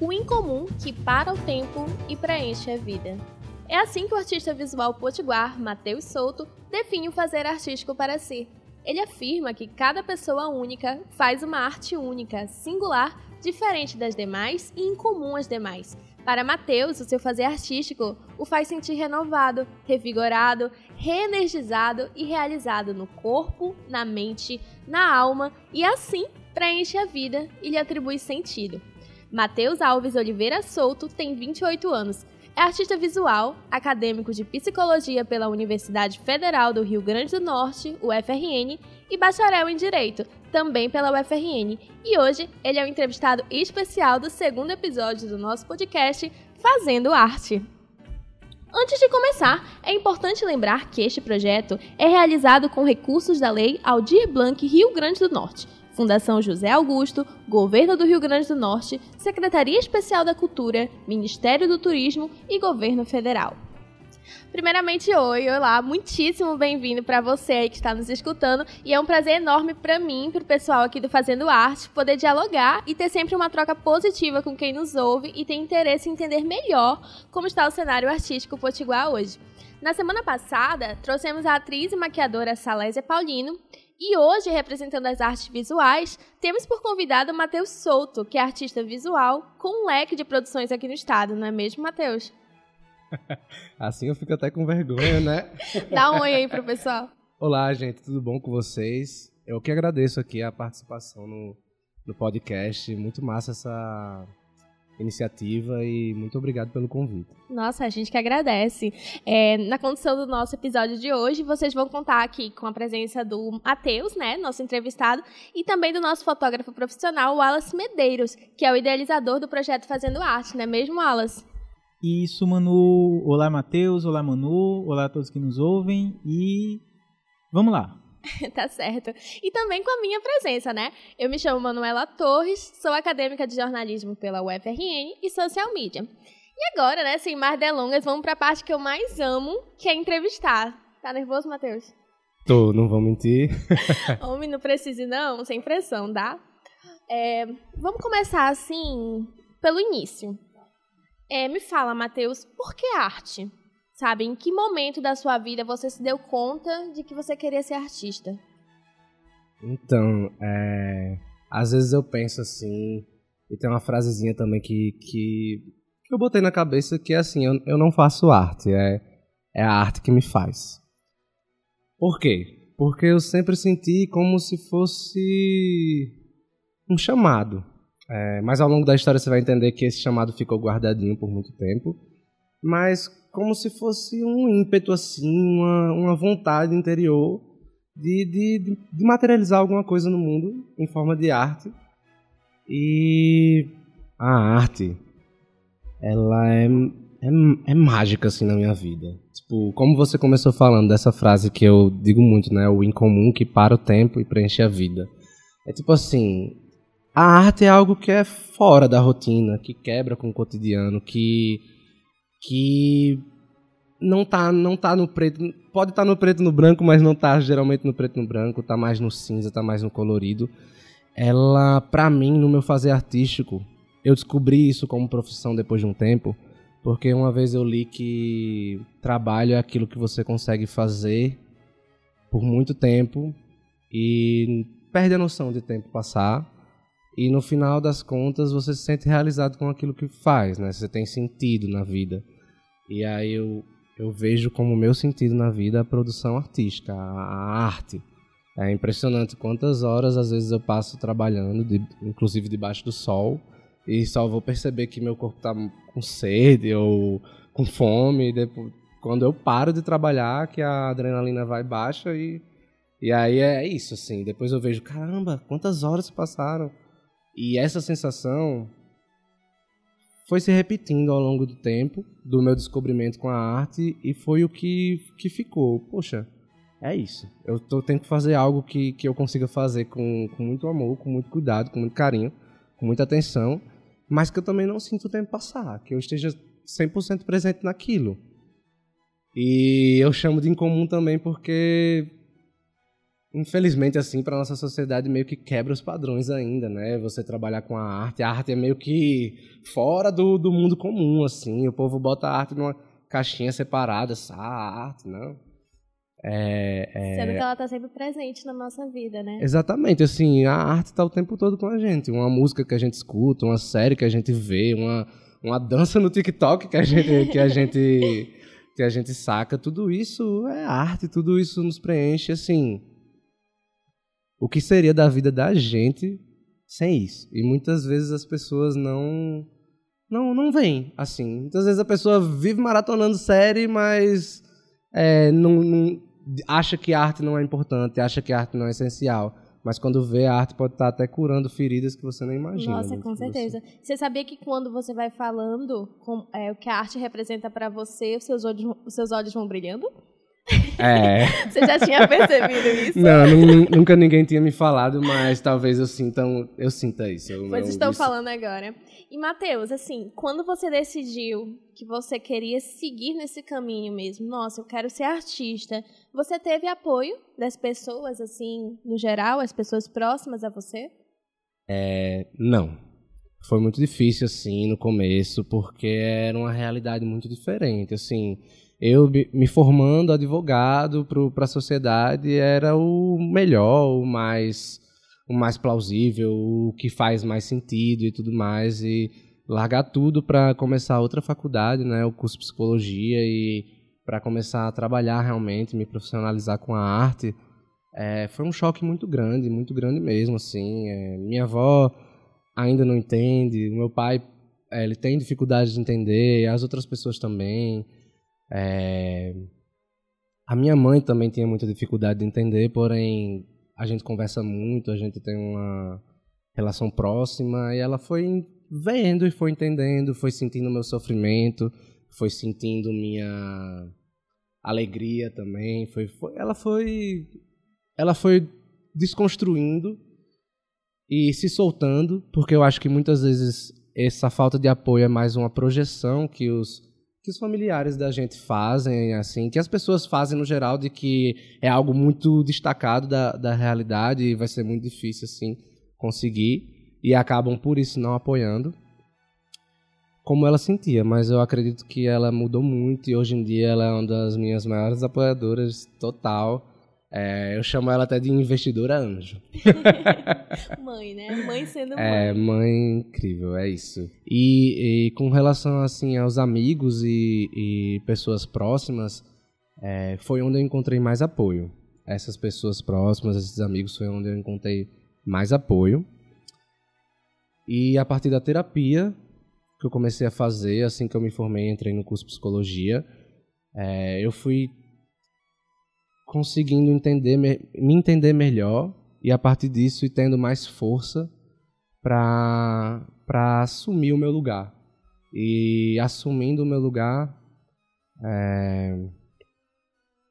o incomum que para o tempo e preenche a vida. É assim que o artista visual potiguar Matheus Souto define o fazer artístico para si. Ele afirma que cada pessoa única faz uma arte única, singular, diferente das demais e incomum às demais. Para Mateus, o seu fazer artístico o faz sentir renovado, revigorado, reenergizado e realizado no corpo, na mente, na alma e assim preenche a vida e lhe atribui sentido. Mateus Alves Oliveira Souto tem 28 anos. É artista visual, acadêmico de psicologia pela Universidade Federal do Rio Grande do Norte, UFRN, e bacharel em Direito, também pela UFRN. E hoje ele é o entrevistado especial do segundo episódio do nosso podcast Fazendo Arte. Antes de começar, é importante lembrar que este projeto é realizado com recursos da Lei Aldir Blanc Rio Grande do Norte, Fundação José Augusto, Governo do Rio Grande do Norte, Secretaria Especial da Cultura, Ministério do Turismo e Governo Federal. Primeiramente, oi, olá, muitíssimo bem-vindo para você aí que está nos escutando e é um prazer enorme para mim, para o pessoal aqui do Fazendo Arte, poder dialogar e ter sempre uma troca positiva com quem nos ouve e tem interesse em entender melhor como está o cenário artístico potiguar hoje. Na semana passada, trouxemos a atriz e maquiadora Salésia Paulino e hoje, representando as artes visuais, temos por convidado o Matheus Souto, que é artista visual com um leque de produções aqui no estado, não é mesmo, Matheus? assim eu fico até com vergonha, né? Dá um oi aí pro pessoal. Olá, gente, tudo bom com vocês? Eu que agradeço aqui a participação no, no podcast. Muito massa essa iniciativa e muito obrigado pelo convite. Nossa, a gente que agradece. É, na condição do nosso episódio de hoje, vocês vão contar aqui com a presença do Matheus, né, nosso entrevistado, e também do nosso fotógrafo profissional, Wallace Medeiros, que é o idealizador do projeto Fazendo Arte, não é mesmo, Wallace? Isso, Manu. Olá, Matheus. Olá, Manu. Olá a todos que nos ouvem. E vamos lá. tá certo. E também com a minha presença, né? Eu me chamo Manuela Torres, sou acadêmica de jornalismo pela UFRN e social media. E agora, né, sem mais delongas, vamos para a parte que eu mais amo, que é entrevistar. Tá nervoso, Matheus? Tô, não vou mentir. Homem, não precise não, sem pressão, tá? É, vamos começar assim, pelo início. É, me fala, Matheus, por que arte? Sabe, em que momento da sua vida você se deu conta de que você queria ser artista? Então, é, às vezes eu penso assim, e tem uma frasezinha também que, que, que eu botei na cabeça que é assim, eu, eu não faço arte, é, é a arte que me faz. Por quê? Porque eu sempre senti como se fosse um chamado. É, mas ao longo da história você vai entender que esse chamado ficou guardadinho por muito tempo. Mas como se fosse um ímpeto, assim, uma, uma vontade interior de, de, de materializar alguma coisa no mundo em forma de arte. E a arte, ela é, é, é, mágica, assim, na minha vida. Tipo, como você começou falando dessa frase que eu digo muito, né? O incomum que para o tempo e preenche a vida. É tipo assim, a arte é algo que é fora da rotina, que quebra com o cotidiano, que que não tá não tá no preto, pode estar tá no preto no branco, mas não tá geralmente no preto no branco, tá mais no cinza, tá mais no colorido. Ela, para mim, no meu fazer artístico, eu descobri isso como profissão depois de um tempo, porque uma vez eu li que trabalho é aquilo que você consegue fazer por muito tempo e perde a noção de tempo passar e no final das contas você se sente realizado com aquilo que faz, né? Você tem sentido na vida. E aí eu, eu vejo como meu sentido na vida a produção artística, a, arte. É impressionante quantas horas às vezes eu passo trabalhando, de, inclusive debaixo do sol, e só vou perceber que meu corpo está com sede ou com fome, depois, quando eu paro de trabalhar, que a adrenalina vai baixa e, e aí é isso, assim. Depois eu vejo, caramba, quantas horas passaram? E essa sensação foi se repetindo ao longo do tempo, do meu descobrimento com a arte, e foi o que, que ficou. Poxa, é isso. Eu tô, tenho que fazer algo que, que eu consiga fazer com, com muito amor, com muito cuidado, com muito carinho, com muita atenção, mas que eu também não sinto o tempo passar, que eu esteja 100% presente naquilo. E eu chamo de incomum também porque infelizmente, assim, para nossa sociedade meio que quebra os padrões ainda, né? Você trabalhar com a arte, a arte é meio que fora do, do mundo comum, assim. O povo bota a arte numa caixinha separada, ah, a arte, não. É, é... Sendo que ela está sempre presente na nossa vida, né? Exatamente, assim, a arte está o tempo todo com a gente. Uma música que a gente escuta, uma série que a gente vê, uma, uma dança no TikTok que a gente, que a gente, que a gente saca, tudo isso é arte, tudo isso nos preenche, assim o que seria da vida da gente sem isso. E muitas vezes as pessoas não não não veem assim. Muitas vezes a pessoa vive maratonando série, mas é, não, não, acha que a arte não é importante, acha que a arte não é essencial. Mas quando vê, a arte pode estar até curando feridas que você não imagina. Nossa, com certeza. Você. você sabia que quando você vai falando com, é, o que a arte representa para você, os seus, olhos, os seus olhos vão brilhando? É. Você já tinha percebido isso? Não, nunca ninguém tinha me falado, mas talvez eu sinta, eu sinta isso. Eu, pois estou falando agora. E, Matheus, assim, quando você decidiu que você queria seguir nesse caminho mesmo, nossa, eu quero ser artista, você teve apoio das pessoas, assim, no geral, as pessoas próximas a você? É, não. Foi muito difícil, assim, no começo, porque era uma realidade muito diferente, assim eu me formando advogado para a sociedade era o melhor, o mais, o mais plausível, o que faz mais sentido e tudo mais. E largar tudo para começar outra faculdade, né, o curso de psicologia, e para começar a trabalhar realmente, me profissionalizar com a arte, é, foi um choque muito grande, muito grande mesmo. assim. É, minha avó ainda não entende, meu pai é, ele tem dificuldade de entender, as outras pessoas também. É... A minha mãe também tinha muita dificuldade de entender, porém a gente conversa muito, a gente tem uma relação próxima e ela foi vendo e foi entendendo, foi sentindo meu sofrimento, foi sentindo minha alegria também, foi, foi ela foi ela foi desconstruindo e se soltando, porque eu acho que muitas vezes essa falta de apoio é mais uma projeção que os que os familiares da gente fazem, assim, que as pessoas fazem no geral, de que é algo muito destacado da, da realidade e vai ser muito difícil, assim, conseguir, e acabam por isso não apoiando, como ela sentia, mas eu acredito que ela mudou muito e hoje em dia ela é uma das minhas maiores apoiadoras total. É, eu chamo ela até de investidora anjo. mãe, né? Mãe sendo mãe. É, mãe incrível, é isso. E, e com relação assim aos amigos e, e pessoas próximas, é, foi onde eu encontrei mais apoio. Essas pessoas próximas, esses amigos, foi onde eu encontrei mais apoio. E a partir da terapia que eu comecei a fazer, assim que eu me formei, entrei no curso de psicologia, é, eu fui conseguindo entender, me entender melhor e a partir disso e tendo mais força para para assumir o meu lugar. E assumindo o meu lugar é,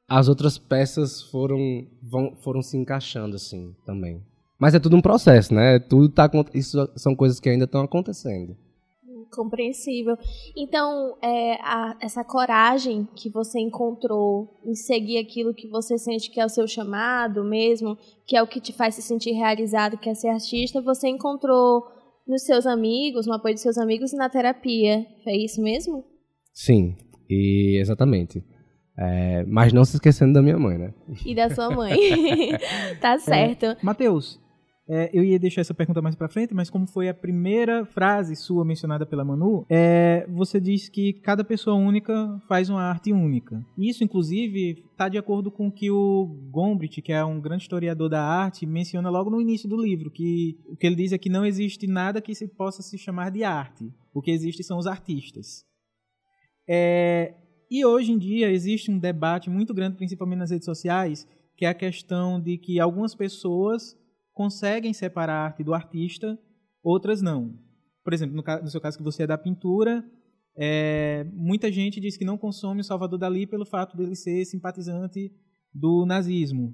as outras peças foram vão, foram se encaixando assim também. Mas é tudo um processo né? Tudo tá isso são coisas que ainda estão acontecendo compreensível. Então, é, a, essa coragem que você encontrou em seguir aquilo que você sente que é o seu chamado mesmo, que é o que te faz se sentir realizado, que é ser artista, você encontrou nos seus amigos, no apoio dos seus amigos e na terapia. É isso mesmo? Sim, e exatamente. É, mas não se esquecendo da minha mãe, né? E da sua mãe. tá certo. É, Matheus, é, eu ia deixar essa pergunta mais para frente, mas como foi a primeira frase sua mencionada pela Manu, é, você diz que cada pessoa única faz uma arte única. Isso, inclusive, está de acordo com o que o Gombrich, que é um grande historiador da arte, menciona logo no início do livro, que o que ele diz é que não existe nada que se possa se chamar de arte. O que existe são os artistas. É, e hoje em dia existe um debate muito grande, principalmente nas redes sociais, que é a questão de que algumas pessoas conseguem separar a arte do artista, outras não. Por exemplo, no, no seu caso que você é da pintura, é, muita gente diz que não consome o Salvador Dali pelo fato dele ser simpatizante do nazismo.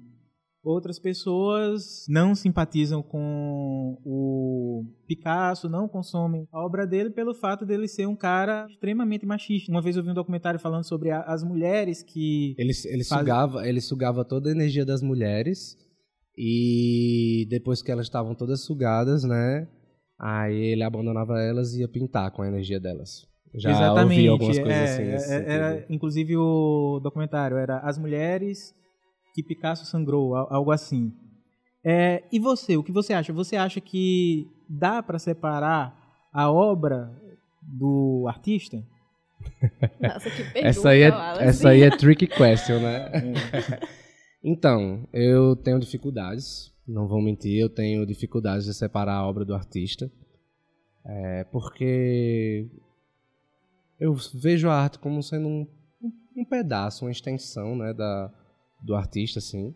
Outras pessoas não simpatizam com o Picasso, não consomem a obra dele pelo fato dele ser um cara extremamente machista. Uma vez eu vi um documentário falando sobre a, as mulheres que ele, ele sugava ele sugava toda a energia das mulheres E depois que elas estavam todas sugadas, né? Aí ele abandonava elas e ia pintar com a energia delas. Já Exatamente. ouvi algumas coisas é, assim. é, era, inclusive o documentário era As Mulheres que Picasso sangrou, al- algo assim. É, e você, o que você acha? Você acha que dá para separar a obra do artista? Nossa, que pergunta, Essa aí, é, essa aí é tricky question, né? então, eu tenho dificuldades, não vou mentir, eu tenho dificuldades de separar a obra do artista. É, porque eu vejo a arte como sendo um, um- pedaço, uma extensão né, da, do artista, assim.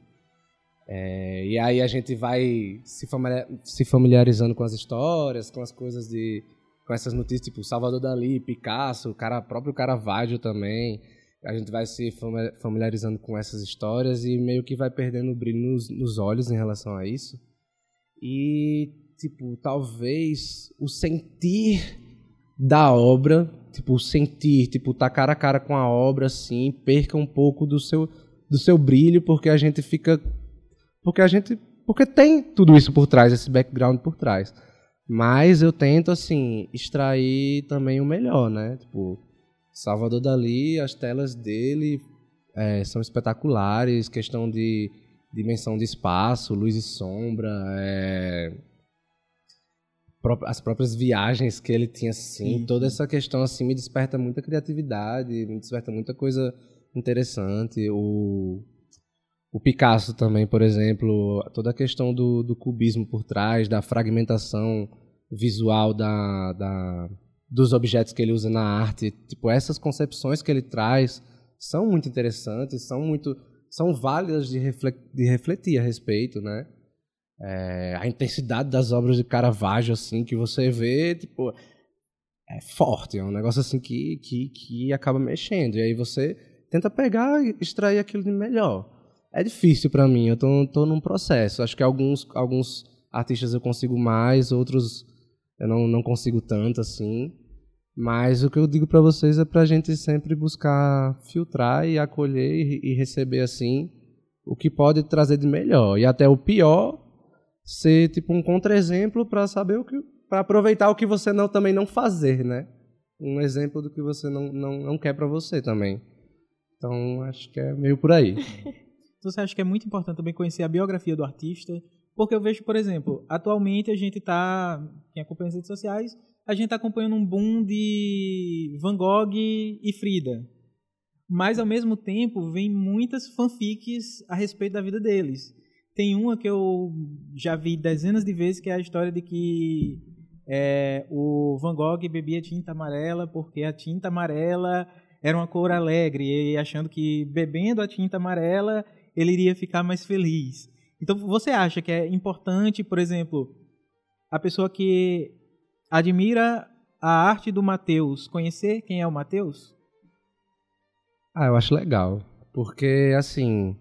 É, e aí a gente vai se familiarizando com as histórias, com as coisas de. com essas notícias, tipo Salvador Dali, Picasso, o cara, próprio Caravaggio também. A gente vai se fami- familiarizando com essas histórias e meio que vai perdendo o brilho nos, nos olhos em relação a isso. E, tipo, talvez o sentir da obra, tipo, sentir, tipo, tá cara a cara com a obra, assim, perca um pouco do seu, do seu brilho, porque a gente fica. Porque a gente. Porque tem tudo isso por trás, esse background por trás. Mas eu tento, assim, extrair também o melhor, né? Tipo, Salvador Dali, as telas dele é, são espetaculares, questão de dimensão de espaço, luz e sombra, é, as próprias viagens que ele tinha, assim, Sim, toda essa questão, assim, me desperta muita criatividade, me desperta muita coisa interessante. O, o Picasso também, por exemplo, toda a questão do, do cubismo por trás, da fragmentação visual da, da, dos objetos que ele usa na arte, tipo, essas concepções que ele traz são muito interessantes, são muito são válidas de, refle- de refletir a respeito, né? É, a intensidade das obras de Caravaggio, assim, que você vê, tipo, é forte, é um negócio assim que, que, que acaba mexendo. E aí você tenta pegar e extrair aquilo de melhor. É difícil pra mim, eu tô, tô num processo. Acho que alguns, alguns artistas eu consigo mais, outros eu não, não consigo tanto, assim. Mas o que eu digo pra vocês é pra gente sempre buscar filtrar e acolher e, e receber, assim, o que pode trazer de melhor. E até o pior ser, tipo, um contra-exemplo pra saber o que... para aproveitar o que você não, também não fazer, né? Um exemplo do que você não, não, não quer pra você também. Então, acho que é meio por aí. Você acha que é muito importante também conhecer a biografia do artista? Porque eu vejo, por exemplo, atualmente a gente está, quem acompanha as redes sociais, a gente está acompanhando um boom de Van Gogh e Frida. Mas, ao mesmo tempo, vem muitas fanfics a respeito da vida deles. Tem uma que eu já vi dezenas de vezes, que é a história de que é, o Van Gogh bebia tinta amarela porque a tinta amarela era uma cor alegre, e achando que bebendo a tinta amarela ele iria ficar mais feliz. Então, você acha que é importante, por exemplo, a pessoa que admira a arte do Mateus conhecer quem é o Mateus? Ah, eu acho legal. Porque, assim.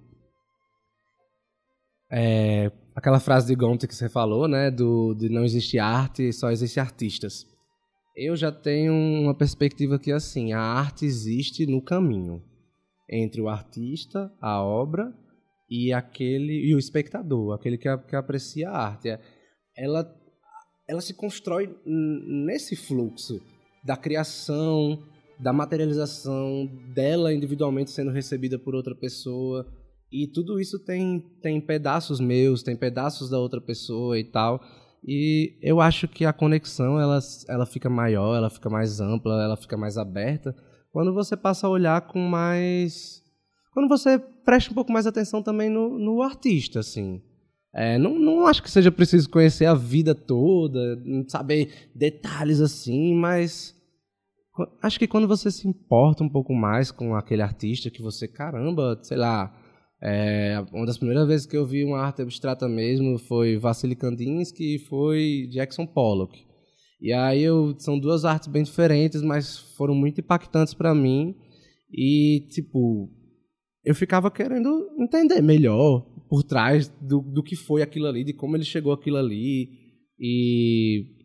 É, aquela frase de Gomte que você falou, né? Do, de não existe arte, só existem artistas. Eu já tenho uma perspectiva que, assim, a arte existe no caminho entre o artista, a obra e aquele e o espectador, aquele que, que aprecia a arte. É- Ela, ela se constrói nesse fluxo da criação, da materialização dela individualmente sendo recebida por outra pessoa. E tudo isso tem, tem pedaços meus, tem pedaços da outra pessoa e tal. E eu acho que a conexão ela, ela fica maior, ela fica mais ampla, ela fica mais aberta quando você passa a olhar com mais. Quando você presta um pouco mais atenção também no, no artista, assim. É, não, não acho que seja preciso conhecer a vida toda, saber detalhes assim, mas Acho que quando você se importa um pouco mais com aquele artista que você, caramba, sei lá, é, uma das primeiras vezes que eu vi uma arte abstrata mesmo foi Vassily Kandinsky e foi Jackson Pollock. E aí eu, são duas artes bem diferentes, mas foram muito impactantes para mim e tipo, eu ficava querendo entender melhor por trás do, do que foi aquilo ali, de como ele chegou aquilo ali e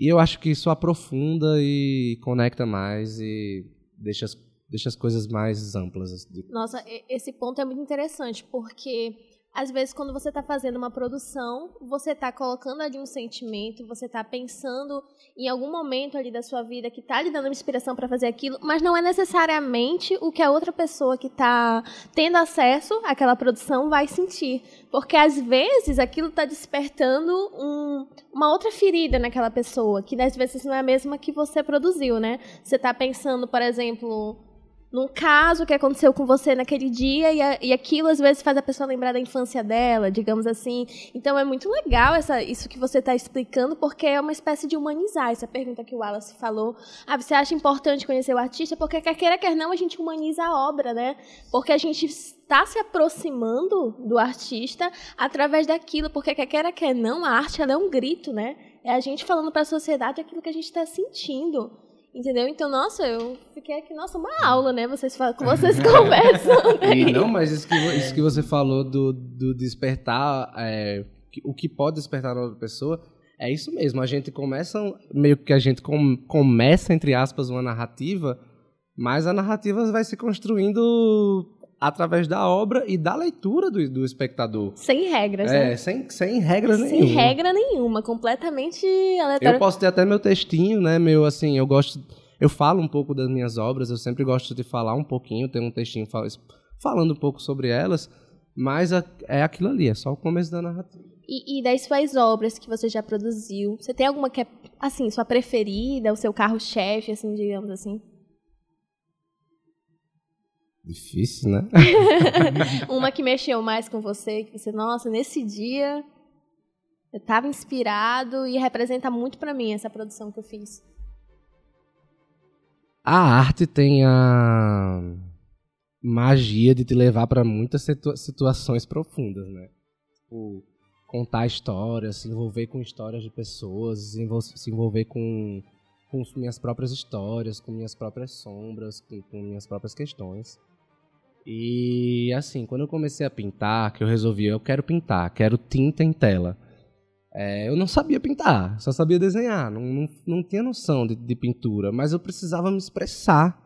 e eu acho que isso aprofunda e conecta mais e deixa as, deixa as coisas mais amplas. Nossa, esse ponto é muito interessante, porque às vezes, quando você está fazendo uma produção, você está colocando ali um sentimento, você está pensando em algum momento ali da sua vida que está lhe dando inspiração para fazer aquilo, mas não é necessariamente o que a outra pessoa que está tendo acesso àquela produção vai sentir. Porque, às vezes, aquilo está despertando um, uma outra ferida naquela pessoa, que às vezes não é a mesma que você produziu, né? Você está pensando, por exemplo num caso que aconteceu com você naquele dia e, a, e, aquilo às vezes faz a pessoa lembrar da infância dela, digamos assim. Então é muito legal essa, isso que você está explicando, porque é uma espécie de humanizar. Essa pergunta que o Wallace falou. Ah, você acha importante conhecer o artista? Porque quer queira, quer não, a gente humaniza a obra, né? Porque a gente está se aproximando do artista através daquilo, porque quer queira, quer não, a arte ela é um grito, né? É a gente falando para a sociedade aquilo que a gente está sentindo. Entendeu? Então, nossa, eu fiquei aqui, nossa, uma aula, né? Vocês falam, vocês conversam. Né? E não, mas isso que, isso que você falou do, do despertar, é, o que pode despertar na outra pessoa, é isso mesmo. A gente começa, meio que a gente com, começa, entre aspas, uma narrativa, mas a narrativa vai se construindo através da obra e da leitura do, do espectador. Sem regras, é, né? Sem, sem regra sem nenhuma. Sem regra nenhuma, completamente aleatório. Eu posso ter até meu textinho, né? Meu, assim, eu gosto... Eu falo um pouco das minhas obras, eu sempre gosto de falar um pouquinho, ter um textinho falando um pouco sobre elas, mas é aquilo ali, é só o começo da narrativa. E, e, das suas obras que você já produziu, você tem alguma que é, assim, sua preferida, o seu carro-chefe, assim, digamos assim? Difícil, né? Uma que mexeu mais com você, que você, nossa, nesse dia eu estava inspirado e representa muito para mim essa produção que eu fiz. A arte tem a magia de te levar para muitas situa situações profundas, né? Tipo, contar histórias, se envolver com histórias de pessoas, se envolver com, com minhas próprias histórias, com minhas próprias sombras, com, com minhas próprias questões. E assim, quando eu comecei a pintar, que eu resolvi, eu quero pintar, quero tinta em tela. É, eu não sabia pintar, só sabia desenhar, não, não, não tinha noção de, de, pintura, mas eu precisava me expressar.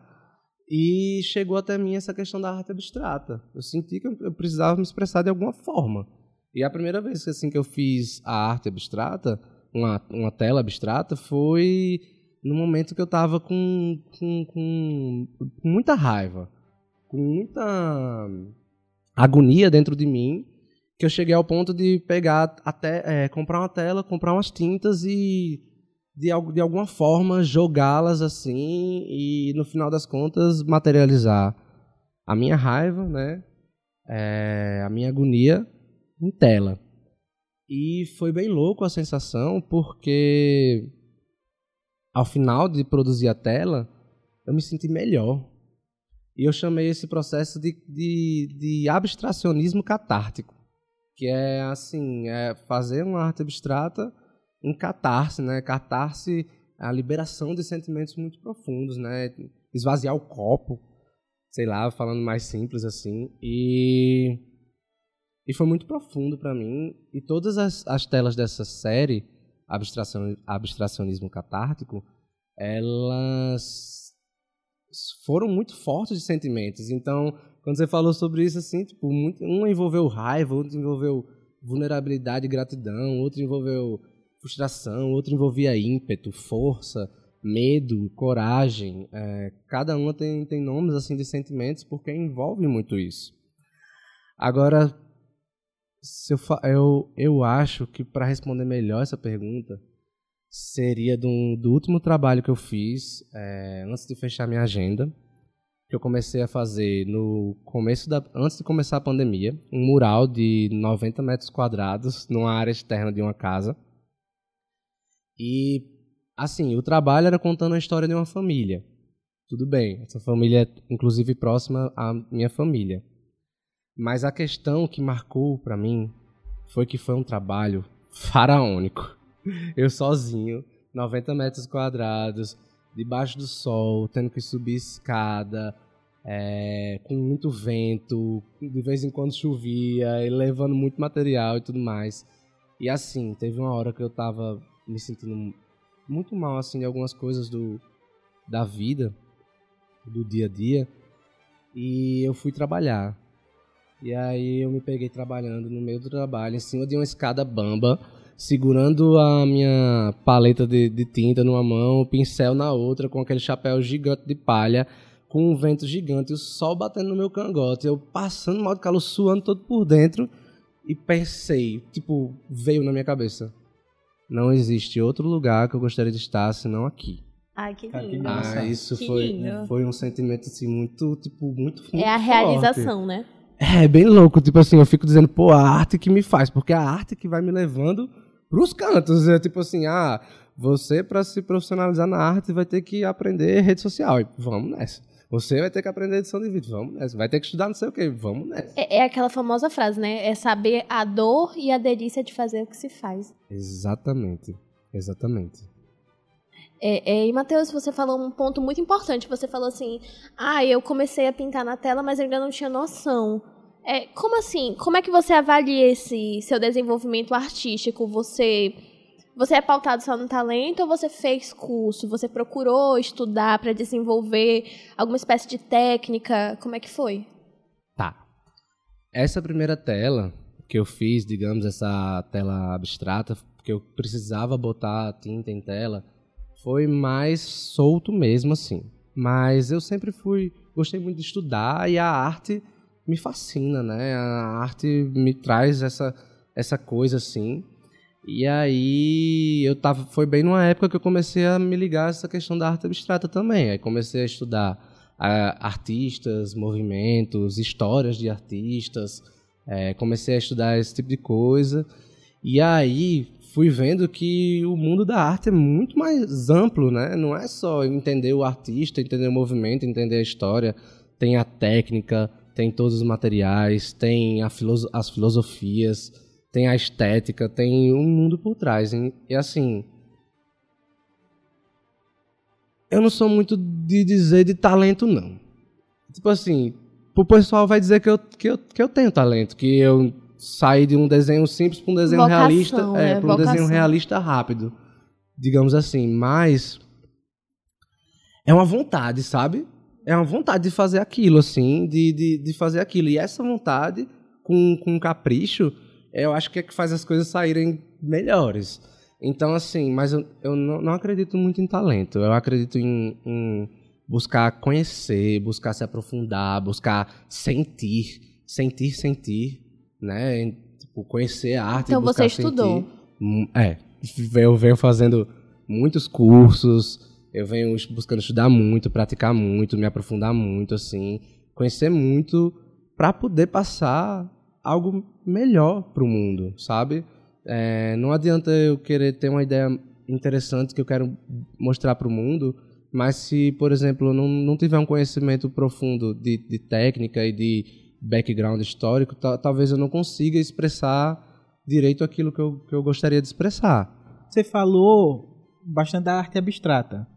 E chegou até mim essa questão da arte abstrata. Eu senti que eu, precisava me expressar de alguma forma. E a primeira vez que, assim, que eu fiz a arte abstrata, uma, uma tela abstrata, foi no momento que eu estava com, com, com muita raiva com muita agonia dentro de mim que eu cheguei ao ponto de pegar até é, comprar uma tela, comprar umas tintas e de, de alguma forma jogá-las assim e no final das contas materializar a minha raiva, né, é, a minha agonia em tela. E foi bem louco a sensação porque ao final de produzir a tela eu me senti melhor e eu chamei esse processo de, de, de abstracionismo catártico, que é assim, é fazer uma arte abstrata em catarse, né? Catarse a liberação de sentimentos muito profundos, né? Esvaziar o copo, sei lá, falando mais simples assim. E e foi muito profundo para mim. E todas as, as telas dessa série, Abstracion, Abstracionismo Catártico, elas foram muito fortes de sentimentos. Então, quando você falou sobre isso, assim, tipo, muito, um envolveu raiva, outro envolveu vulnerabilidade e gratidão, outro envolveu frustração, outro envolvia ímpeto, força, medo, coragem. É, cada uma tem, tem nomes assim de sentimentos porque envolve muito isso. Agora, eu, eu, eu acho que para responder melhor essa pergunta, seria do, do último trabalho que eu fiz é, antes de fechar minha agenda, que eu comecei a fazer no começo da antes de começar a pandemia, um mural de 90 metros quadrados numa área externa de uma casa. E assim, o trabalho era contando a história de uma família. Tudo bem, essa família é inclusive próxima à minha família. Mas a questão que marcou para mim foi que foi um trabalho faraônico eu sozinho, 90 metros quadrados, debaixo do sol, tendo que subir escada, é, com muito vento, de vez em quando chovia, e levando muito material e tudo mais. E assim, teve uma hora que eu tava me sentindo muito mal, assim, de algumas coisas do, da vida, do dia a dia, e eu fui trabalhar. E aí eu me peguei trabalhando no meio do trabalho, em cima de uma escada bamba, segurando a minha paleta de, de tinta numa mão, o pincel na outra, com aquele chapéu gigante de palha, com um vento gigante, o sol batendo no meu cangote, eu passando mal de calor, suando todo por dentro, e pensei, tipo, veio na minha cabeça. Não existe outro lugar que eu gostaria de estar senão aqui. Ai, que lindo. Ah, isso Que foi, lindo. foi um sentimento assim muito, tipo, muito, muito É a forte. realização, né? É, bem louco, tipo assim, eu fico dizendo, pô, a arte que me faz, porque é a arte que vai me levando pros cantos, é tipo assim, ah, você para se profissionalizar na arte vai ter que aprender rede social, e vamos nessa. Você vai ter que aprender edição de vídeo, vamos nessa. Vai ter que estudar não sei o quê, vamos nessa. É, é aquela famosa frase, né? É saber a dor e a delícia de fazer o que se faz. Exatamente, exatamente. É, é, e, Matheus, você falou um ponto muito importante. Você falou assim: ah, eu comecei a pintar na tela, mas eu ainda não tinha noção. É, como assim? Como é que você avalia esse seu desenvolvimento artístico? Você, você é pautado só no talento ou você fez curso? Você procurou estudar para desenvolver alguma espécie de técnica? Como é que foi? Tá. Essa primeira tela que eu fiz, digamos, essa tela abstrata, que eu precisava botar tinta em tela, foi mais solto mesmo, assim. Mas eu sempre fui, gostei muito de estudar e a arte me fascina, né? A arte me traz essa, essa coisa assim. E aí eu tava, foi bem numa época que eu comecei a me ligar a essa questão da arte abstrata também. Aí comecei a estudar ah, artistas, movimentos, histórias de artistas. É, comecei a estudar esse tipo de coisa. E aí fui vendo que o mundo da arte é muito mais amplo, né? Não é só entender o artista, entender o movimento, entender a história. Tem a técnica, tem todos os materiais, tem filoso as filosofias, tem a estética, tem um mundo por trás. hein? E assim. Eu não sou muito de dizer de talento, não. Tipo assim, o pessoal vai dizer que eu, que eu, que eu tenho talento, que eu saí de um desenho simples para um desenho Vocação, realista, é, né? para um desenho realista rápido, digamos assim. Mas é uma vontade, sabe? É uma vontade de fazer aquilo, assim, de, de, de fazer aquilo. E essa vontade, com, com capricho, eu acho que é que faz as coisas saírem melhores. Então, assim, mas eu, eu não, não acredito muito em talento. Eu acredito em, em buscar conhecer, buscar se aprofundar, buscar sentir, sentir, sentir, né? Em, Tipo, conhecer a arte. Então você estudou. sentir. Hum, É, eu venho fazendo muitos cursos, eu venho buscando estudar muito, praticar muito, me aprofundar muito, assim, conhecer muito para poder passar algo melhor pro mundo, sabe? É, não adianta eu querer ter uma ideia interessante que eu quero mostrar pro mundo, mas se, por exemplo, não, não tiver um conhecimento profundo de, de técnica e de background histórico, ta- talvez eu não consiga expressar direito aquilo que eu, que eu gostaria de expressar. Você falou bastante da arte abstrata.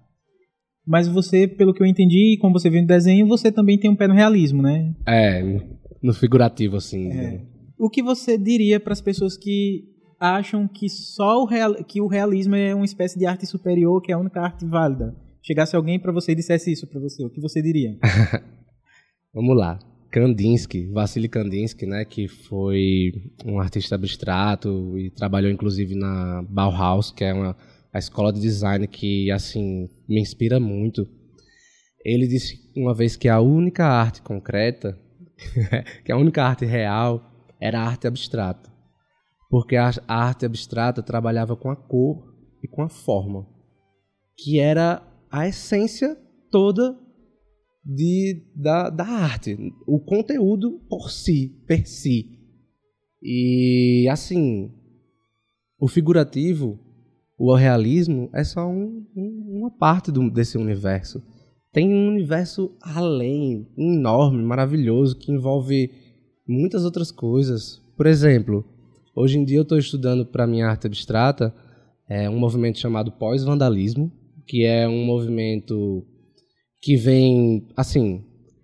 Mas você, pelo que eu entendi, como você viu no desenho, você também tem um pé no realismo, né? É, no figurativo, assim. É. né? O que você diria para as pessoas que acham que só o, real, que o realismo é uma espécie de arte superior, que é a única arte válida? Chegasse alguém para você e dissesse isso para você, o que você diria? Vamos lá. Kandinsky, Vassily Kandinsky, né, que foi um artista abstrato e trabalhou inclusive na Bauhaus, que é uma a escola de design que assim me inspira muito. Ele disse uma vez que a única arte concreta, que a única arte real era a arte abstrata. Porque a arte abstrata trabalhava com a cor e com a forma, que era a essência toda de, da, da arte, o conteúdo por si, per si. E assim, o figurativo, o realismo é só um- um- uma parte do- desse universo. Tem um universo além, enorme, maravilhoso, que envolve muitas outras coisas. Por exemplo, hoje em dia eu estou estudando para minha arte abstrata é, um movimento chamado pós-vandalismo, que é um movimento que vem, assim,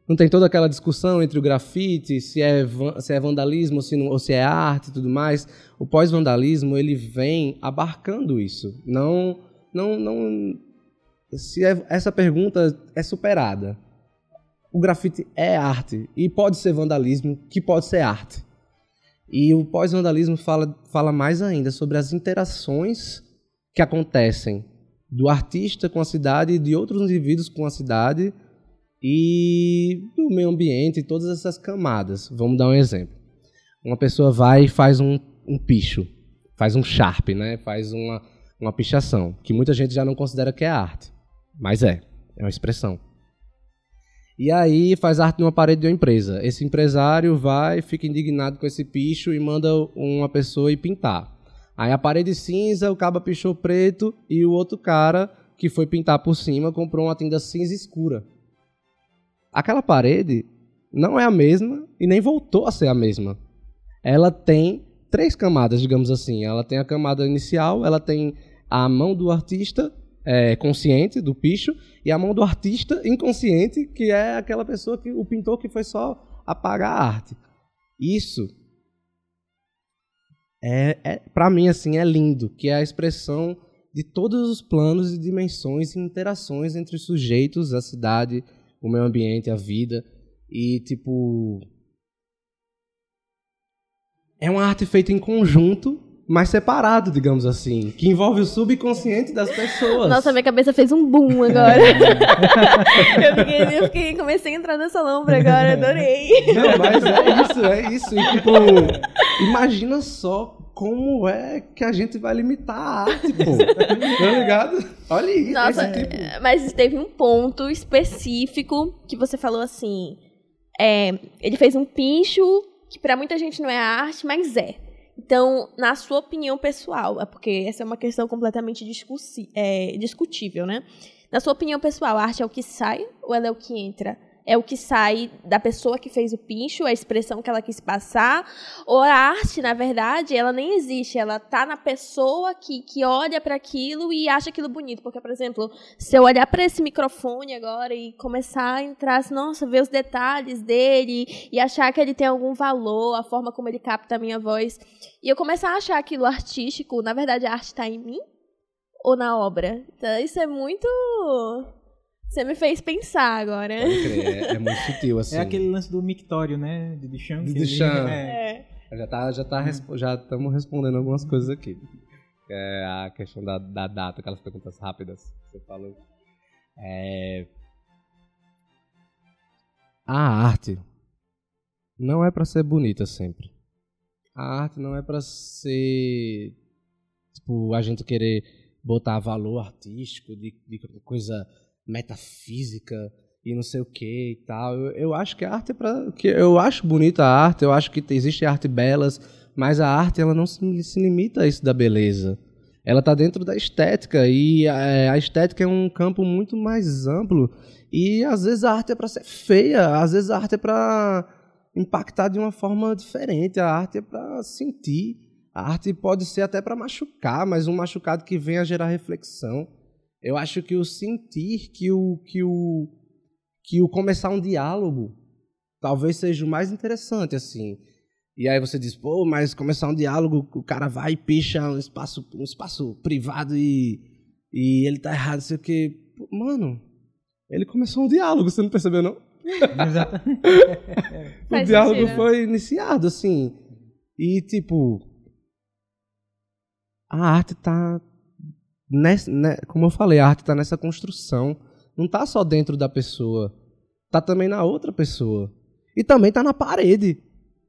não tem toda aquela discussão entre o grafite, se é, se é vandalismo se, não- ou se é arte e tudo mais. O pós-vandalismo, ele vem abarcando isso. Não, não, não, se é- essa pergunta é superada. o grafite é arte e pode ser vandalismo, que pode ser arte. E o pós-vandalismo fala, fala mais ainda sobre as interações que acontecem do artista com a cidade e de outros indivíduos com a cidade e do meio ambiente, todas essas camadas. Vamos dar um exemplo. Uma pessoa vai e faz um, um picho, faz um sharp, né? faz uma, uma pichação, que muita gente já não considera que é arte, mas é, é uma expressão. E aí faz arte numa parede de uma empresa. Esse empresário vai, fica indignado com esse picho e manda uma pessoa ir pintar. Aí a parede cinza, o caba pichou preto e o outro cara que foi pintar por cima comprou uma tinta cinza escura. Aquela parede não é a mesma e nem voltou a ser a mesma. Ela tem três camadas, digamos assim. Ela tem a camada inicial, ela tem a mão do artista é, consciente do picho e a mão do artista inconsciente, que é aquela pessoa que o pintor que foi só apagar a arte. Isso é, é para mim assim é lindo, que é a expressão de todos os planos e dimensões e interações entre os sujeitos, a cidade, o meio ambiente, a vida e tipo é uma arte feita em conjunto mas separado, digamos assim, que envolve o subconsciente das pessoas. Nossa, minha cabeça fez um boom agora. eu, fiquei, eu fiquei, comecei a entrar nessa lombra agora, adorei. Não, mas é isso, é isso. E, tipo, imagina só como é que a gente vai limitar a arte, pô. tá ligado? Olha isso. Nossa, tipo... mas teve um ponto específico que você falou assim. É, ele fez um pincho que para muita gente não é arte, mas é. Então, na sua opinião pessoal, é porque essa é uma questão completamente é, discutível, né? Na sua opinião pessoal, a arte é o que sai ou ela é o que entra? É o que sai da pessoa que fez o pincho, a expressão que ela quis passar, ou a arte, na verdade, ela nem existe, ela tá na pessoa que, que olha para aquilo e acha aquilo bonito, porque, por exemplo, se eu olhar para esse microfone agora e começar a entrar, assim, nossa, ver os detalhes dele e achar que ele tem algum valor, a forma como ele capta a minha voz, e eu começar a achar aquilo artístico, na verdade a arte está em mim ou na obra? Então, isso é muito você me fez pensar agora. É, é, muito sutil, assim. É aquele lance do mictório, né? De Duchamp. De Duchamp. É. Já tá, já tá, já estamos respondendo algumas coisas aqui. É a questão da, da data, aquelas perguntas rápidas que você falou. É... A arte não é para ser bonita sempre. A arte não é para ser tipo a gente querer botar valor artístico de, de coisa metafísica e não sei o que e tal. Eu, eu acho que a arte é para que eu acho bonita a arte, eu acho que existe arte belas, mas a arte ela não se, se limita a isso da beleza. Ela está dentro da estética e a, é, a, estética é um campo muito mais amplo e às vezes a arte é para ser feia, às vezes a arte é para impactar de uma forma diferente, a arte é para sentir, a arte pode ser até para machucar, mas um machucado que venha gerar reflexão. Eu acho que o sentir, que o, que o, que o começar um diálogo, talvez seja o mais interessante, assim. E aí você diz, pô, mas começar um diálogo, o cara vai e picha um espaço, um espaço privado e, e ele tá errado, sei o quê. Mano, ele começou um diálogo, você não percebeu, não? Exatamente. o diálogo sentido. foi iniciado, assim. E, tipo, a arte tá, nessa, né, como eu falei, a arte está nessa construção. Não está só dentro da pessoa. Está também na outra pessoa. E também está na parede.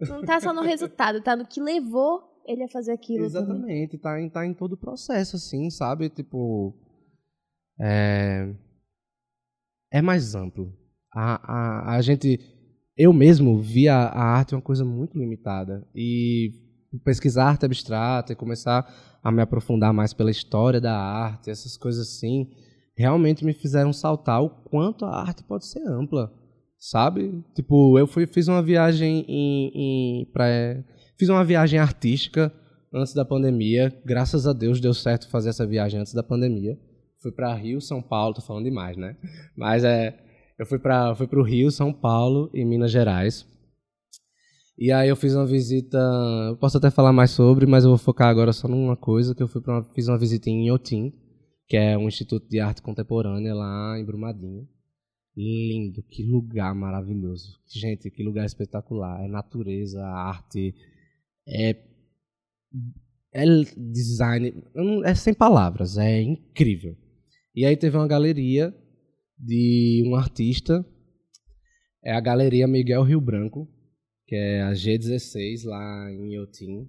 Não está só no resultado, está no que levou ele a fazer aquilo. Exatamente, está em, tá em todo o processo, assim, sabe? Tipo. É, é mais amplo. A, a, a gente. Eu mesmo via a arte uma coisa muito limitada. E pesquisar arte abstrata e começar a me aprofundar mais pela história da arte, essas coisas assim, realmente me fizeram saltar o quanto a arte pode ser ampla, sabe? Tipo, eu fui, fiz uma viagem em, em pra, fiz uma viagem artística antes da pandemia, graças a Deus deu certo fazer essa viagem antes da pandemia. Fui para Rio, São Paulo, tô falando demais, né? Mas é, eu fui para fui pro Rio, São Paulo e Minas Gerais e aí eu fiz uma visita, eu posso até falar mais sobre, mas eu vou focar agora só numa coisa, que eu fui uma, fiz uma visita em Inhotim, que é um instituto de arte contemporânea lá em Brumadinho. lindo, que lugar maravilhoso. Gente, que lugar espetacular. É natureza, arte, é, é design, é sem palavras, é incrível. E aí teve uma galeria de um artista, é a Galeria Miguel Rio Branco, que é a G16 lá em Iotim.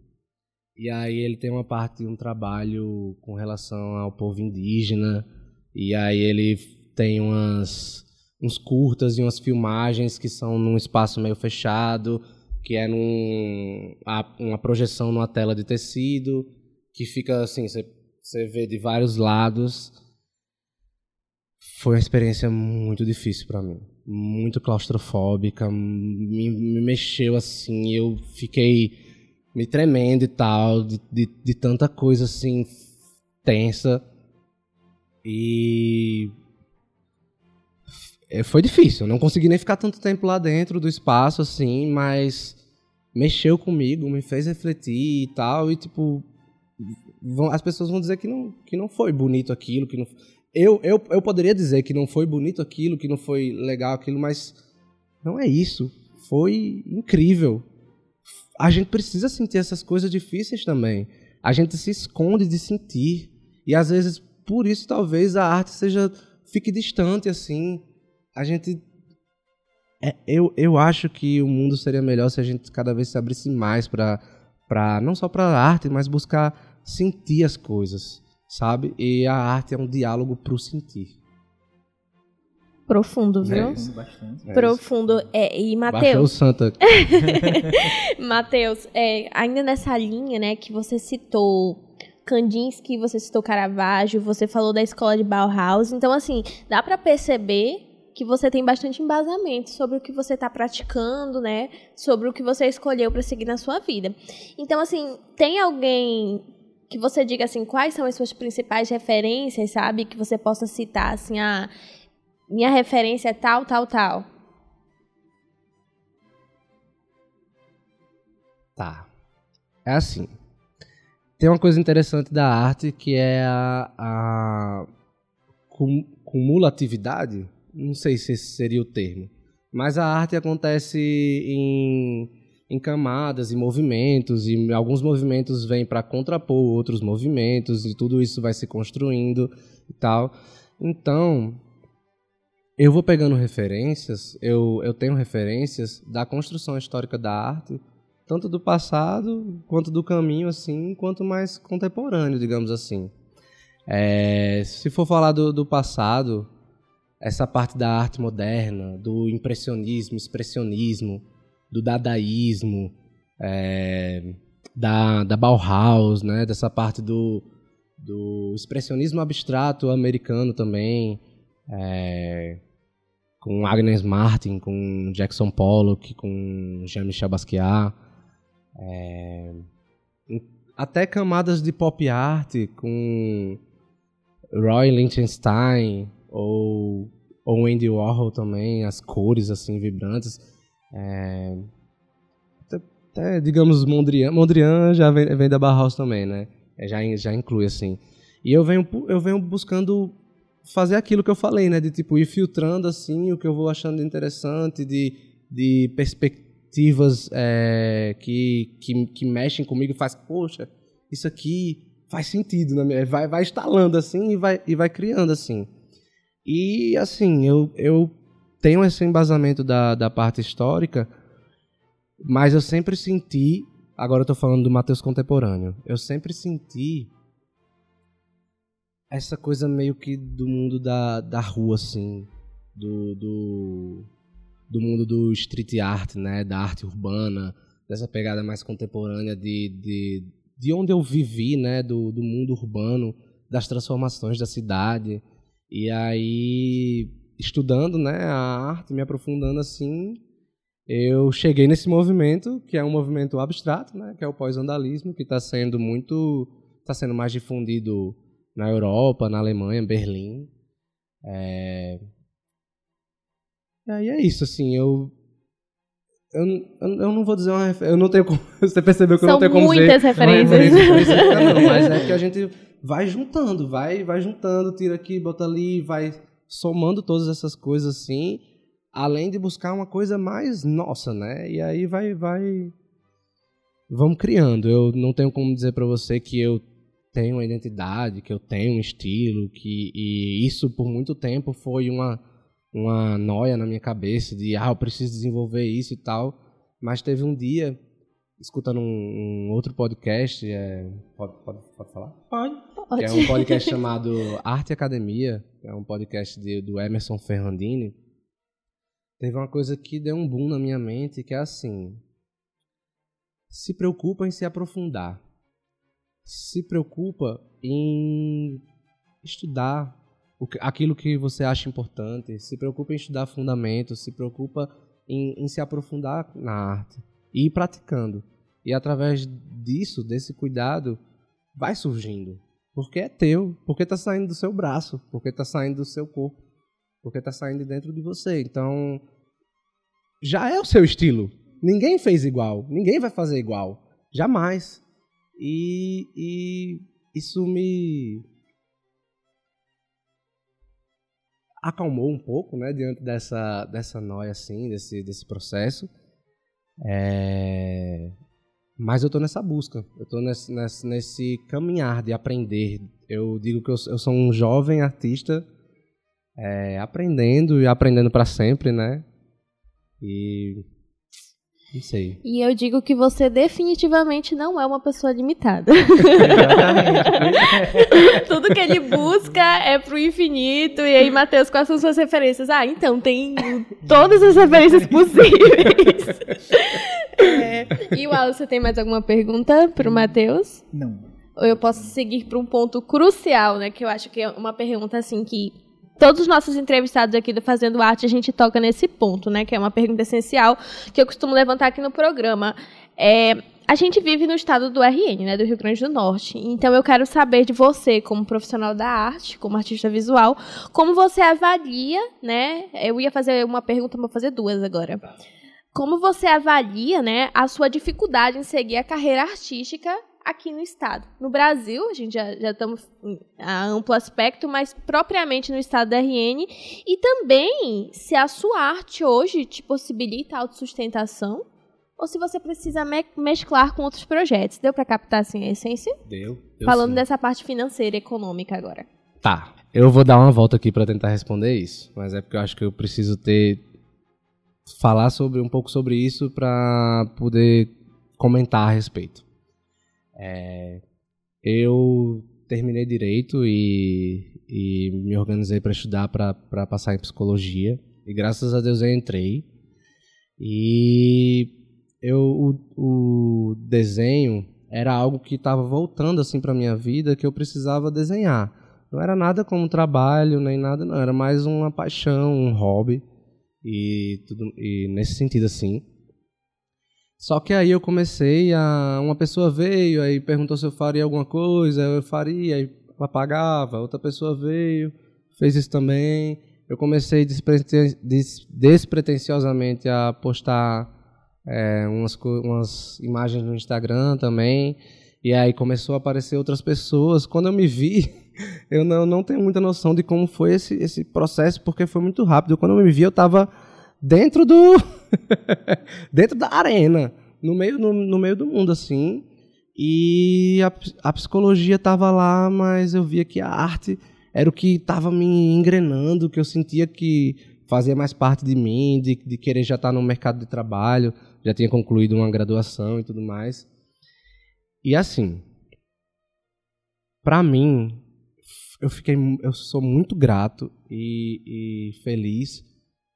E aí ele tem uma parte, um trabalho com relação ao povo indígena, e aí ele tem umas uns curtas e umas filmagens que são num espaço meio fechado, que é num, uma projeção numa tela de tecido, que fica assim, você vê de vários lados. Foi uma experiência muito difícil para mim, muito claustrofóbica, me, me, mexeu assim, eu fiquei me tremendo e tal, de, de, de tanta coisa assim tensa. E é, foi difícil. Não consegui nem ficar tanto tempo lá dentro do espaço, assim, mas mexeu comigo, me fez refletir e tal. E, tipo, vão, as pessoas vão dizer que não, que não foi bonito aquilo, que não. Eu, eu, eu poderia dizer que não foi bonito aquilo, que não foi legal aquilo, mas não é isso. Foi incrível. A gente precisa sentir essas coisas difíceis também. A gente se esconde de sentir. E às vezes, por isso, talvez a arte seja fique distante assim a gente. É, eu, eu acho que o mundo seria melhor se a gente cada vez se abrisse mais para. não só para arte, mas buscar sentir as coisas, sabe? E a arte é um diálogo para o sentir. Profundo, viu? É Bastante. Profundo. É, e Matheus. Santa. Matheus, é, ainda nessa linha, né, que você citou Kandinsky, você citou Caravaggio, você falou da escola de Bauhaus. Então, assim, dá para perceber que você tem bastante embasamento sobre o que você está praticando, né? Sobre o que você escolheu para seguir na sua vida. Então, assim, tem alguém que você diga assim, quais são as suas principais referências, sabe? Que você possa citar assim, ah, minha referência é tal, tal, tal. Tá. É assim. Tem uma coisa interessante da arte que é a, a cumulatividade não sei se esse seria o termo, mas a arte acontece em, em camadas e movimentos, e alguns movimentos vêm para contrapor outros movimentos, e tudo isso vai se construindo e tal. Então, eu vou pegando referências, eu, eu tenho referências da construção histórica da arte, tanto do passado quanto do caminho, assim, quanto mais contemporâneo, digamos assim. É, se for falar do, do passado, essa parte da arte moderna, do impressionismo, expressionismo, do dadaísmo, é, da, da Bauhaus, né? dessa parte do, do expressionismo abstrato americano também, é, com Agnes Martin, com Jackson Pollock, com Jean-Michel Basquiat, é, até camadas de pop art com Roy Lichtenstein, ou ou Andy Warhol também, as cores assim vibrantes. É, até, digamos Mondrian, Mondrian já vem, vem da Bauhaus também, né? É, já já inclui assim. E eu venho eu venho buscando fazer aquilo que eu falei, né, de tipo ir filtrando assim o que eu vou achando interessante, de de perspectivas é, que, que que mexem comigo e faz, poxa, isso aqui faz sentido, vai vai instalando assim e vai e vai criando assim. E, assim, eu, eu tenho esse embasamento da, da parte histórica, mas eu sempre senti, agora eu tô falando do Mateus contemporâneo, eu sempre senti essa coisa meio que do mundo da, da rua, assim, do, do, do mundo do street art, né, da arte urbana, dessa pegada mais contemporânea de, de, de onde eu vivi, né, do, do mundo urbano, das transformações da cidade. E aí, estudando né, a arte, me aprofundando assim, eu cheguei nesse movimento, que é um movimento abstrato, né, que é o pós-vandalismo, que está sendo muito. está sendo mais difundido na Europa, na Alemanha, Berlim. É... E aí é isso, assim, eu. Eu, eu, não vou dizer uma referência. Eu não tenho como. Você percebeu que São eu não tenho como dizer. muitas referências. Não, mas é que a gente vai juntando, vai, vai juntando, tira aqui, bota ali, vai somando todas essas coisas assim, além de buscar uma coisa mais nossa, né? E aí vai vai vamos criando. Eu não tenho como dizer para você que eu tenho uma identidade, que eu tenho um estilo, que e isso por muito tempo foi uma uma noia na minha cabeça de ah, eu preciso desenvolver isso e tal. Mas teve um dia escutando um, um outro podcast, é, pode, pode, pode falar? Pode. Que é um podcast chamado Arte Academia, é um podcast de, do Emerson Ferrandini. Teve uma coisa que deu um boom na minha mente, que é assim: se preocupa em se aprofundar, se preocupa em estudar aquilo que você acha importante, se preocupa em estudar fundamentos, se preocupa em, em se aprofundar na arte e ir praticando. E através disso, desse cuidado, vai surgindo. Porque é teu, porque está saindo do seu braço, porque está saindo do seu corpo, porque está saindo de dentro de você. Então, já é o seu estilo. Ninguém fez igual, ninguém vai fazer igual, jamais. E, e isso me acalmou um pouco, né, diante dessa dessa noia assim, desse desse processo. É... Mas eu estou nessa busca, eu estou nesse, nesse, nesse, caminhar de aprender. Eu digo que eu, eu sou um jovem artista é, aprendendo e aprendendo para sempre, né? E não sei. E eu digo que você definitivamente não é uma pessoa limitada. Tudo que ele busca é pro infinito. E aí, Matheus, quais são suas referências? Ah, então, tem todas as referências possíveis. é. E o Alan, você tem mais alguma pergunta pro Matheus? Não. Ou eu posso seguir para um ponto crucial, né? Que eu acho que é uma pergunta assim que todos os nossos entrevistados aqui do Fazendo Arte, a gente toca nesse ponto, né? Que é uma pergunta essencial que eu costumo levantar aqui no programa. É, a gente vive no estado do RN, né, do Rio Grande do Norte. Então eu quero saber de você, como profissional da arte, como artista visual, como você avalia, né? Eu ia fazer uma pergunta, vou fazer duas agora. Como você avalia, né, a sua dificuldade em seguir a carreira artística aqui no estado. No Brasil, a gente já, já estamos a amplo aspecto, mas propriamente no estado da RN. E também se a sua arte hoje te possibilita autossustentação ou se você precisa me mesclar com outros projetos. Deu para captar assim a essência? Deu. deu Falando sim. dessa parte financeira e econômica agora. Tá. Eu vou dar uma volta aqui para tentar responder isso, mas é porque eu acho que eu preciso ter falar sobre um pouco sobre isso para poder comentar a respeito. É, eu terminei direito e, e me organizei para estudar para passar em psicologia. E graças a Deus eu entrei. E eu, o, o desenho era algo que estava voltando assim para minha vida que eu precisava desenhar. Não era nada como trabalho nem nada, não. Era mais uma paixão, um hobby e tudo e nesse sentido assim. Só que aí eu comecei a. Uma pessoa veio, aí perguntou se eu faria alguma coisa, eu faria, aí apagava. Outra pessoa veio, fez isso também. Eu comecei despreten despretensiosamente a postar é, umas, umas imagens no Instagram também. E aí começou a aparecer outras pessoas. Quando eu me vi, eu não, não tenho muita noção de como foi esse, esse processo, porque foi muito rápido. Quando eu me vi, eu estava dentro do dentro da arena, no meio no, no, meio do mundo assim. E a, a psicologia estava lá, mas eu via que a arte era o que estava me engrenando, que eu sentia que fazia mais parte de mim, de, de querer já estar no mercado de trabalho, já tinha concluído uma graduação e tudo mais. E assim, para mim, eu fiquei, eu sou muito grato e, e feliz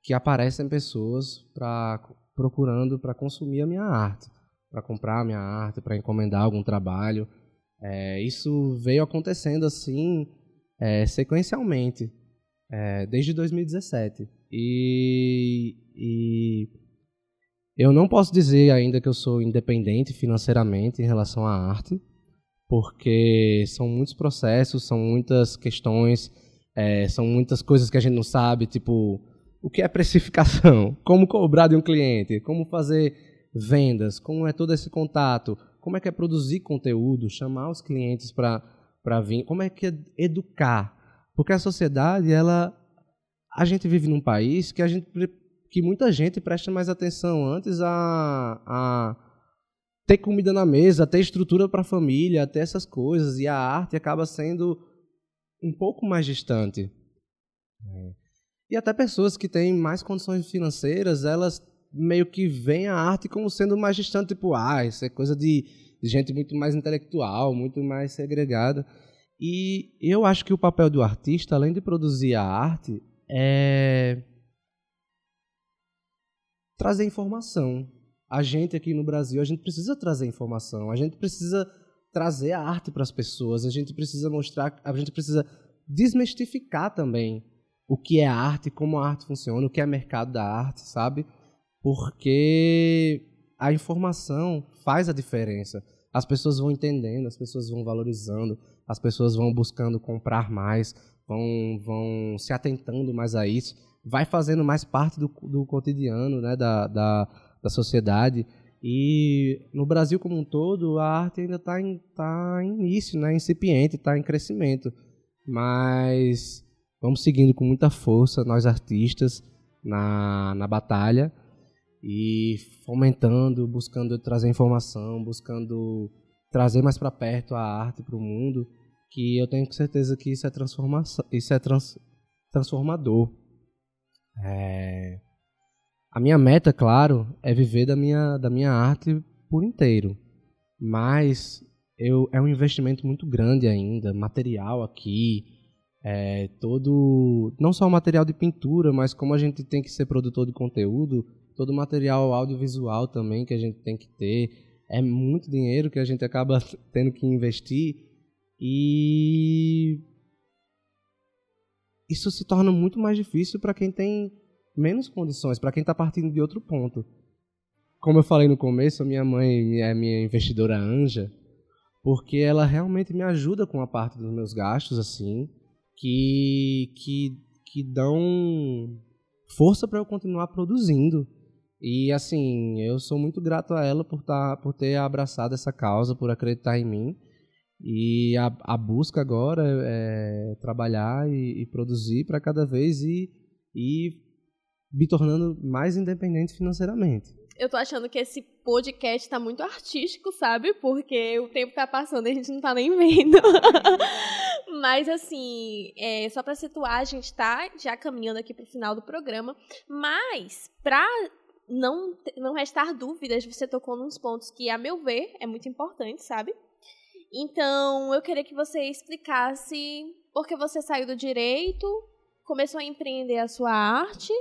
que aparecem pessoas para procurando para consumir a minha arte, para comprar a minha arte, para encomendar algum trabalho. É, isso veio acontecendo assim é, sequencialmente é, desde 2017 e, e eu não posso dizer ainda que eu sou independente financeiramente em relação à arte, porque são muitos processos, são muitas questões, é, são muitas coisas que a gente não sabe, tipo o que é precificação, como cobrar de um cliente, como fazer vendas, como é todo esse contato, como é que é produzir conteúdo, chamar os clientes para vir, como é que é educar. Porque a sociedade, ela, a gente vive num país que a gente que muita gente presta mais atenção antes a, a ter comida na mesa, ter estrutura para a família, ter essas coisas, e a arte acaba sendo um pouco mais distante. É. E até pessoas que têm mais condições financeiras, elas meio que veem a arte como sendo mais distante, tipo, ah, isso é coisa de, gente muito mais intelectual, muito mais segregada. E eu acho que o papel do artista, além de produzir a arte, é trazer informação. A gente aqui no Brasil, a gente precisa trazer informação, a gente precisa trazer a arte para as pessoas, a gente precisa mostrar, a gente precisa desmistificar também o que é arte, como a arte funciona, o que é mercado da arte, sabe? Porque a informação faz a diferença. As pessoas vão entendendo, as pessoas vão valorizando, as pessoas vão buscando comprar mais, vão, vão se atentando mais a isso, vai fazendo mais parte do, do cotidiano né, da, da, da sociedade. E no Brasil como um todo, a arte ainda está em, tá em início, né, incipiente, está em crescimento. Mas vamos seguindo com muita força, nós artistas, na, na batalha e fomentando, buscando trazer informação, buscando trazer mais para perto a arte para o mundo, que eu tenho certeza que isso é transformação, isso é trans, transformador. É... A minha meta, claro, é viver da minha, da minha arte por inteiro. Mas eu, é um investimento muito grande ainda, material aqui, é, todo, não só o material de pintura, mas como a gente tem que ser produtor de conteúdo, todo o material audiovisual também que a gente tem que ter. É muito dinheiro que a gente acaba tendo que investir e isso se torna muito mais difícil para quem tem menos condições, para quem está partindo de outro ponto. Como eu falei no começo, a minha mãe é minha investidora anja, porque ela realmente me ajuda com a parte dos meus gastos, assim, que, que, que dão força para eu continuar produzindo. E assim, eu sou muito grato a ela por, tá, por ter abraçado essa causa, por acreditar em mim. E a, a busca agora é, é trabalhar e, e produzir para cada vez ir, ir me tornando mais independente financeiramente. Eu tô achando que esse podcast tá muito artístico, sabe? Porque o tempo tá passando e a gente não tá nem vendo. Mas, assim, é, só para situar, a gente tá já caminhando aqui pro final do programa. Mas, pra não, não restar dúvidas, você tocou nos pontos que, a meu ver, é muito importante, sabe? Então, eu queria que você explicasse por que você saiu do direito, começou a empreender a sua arte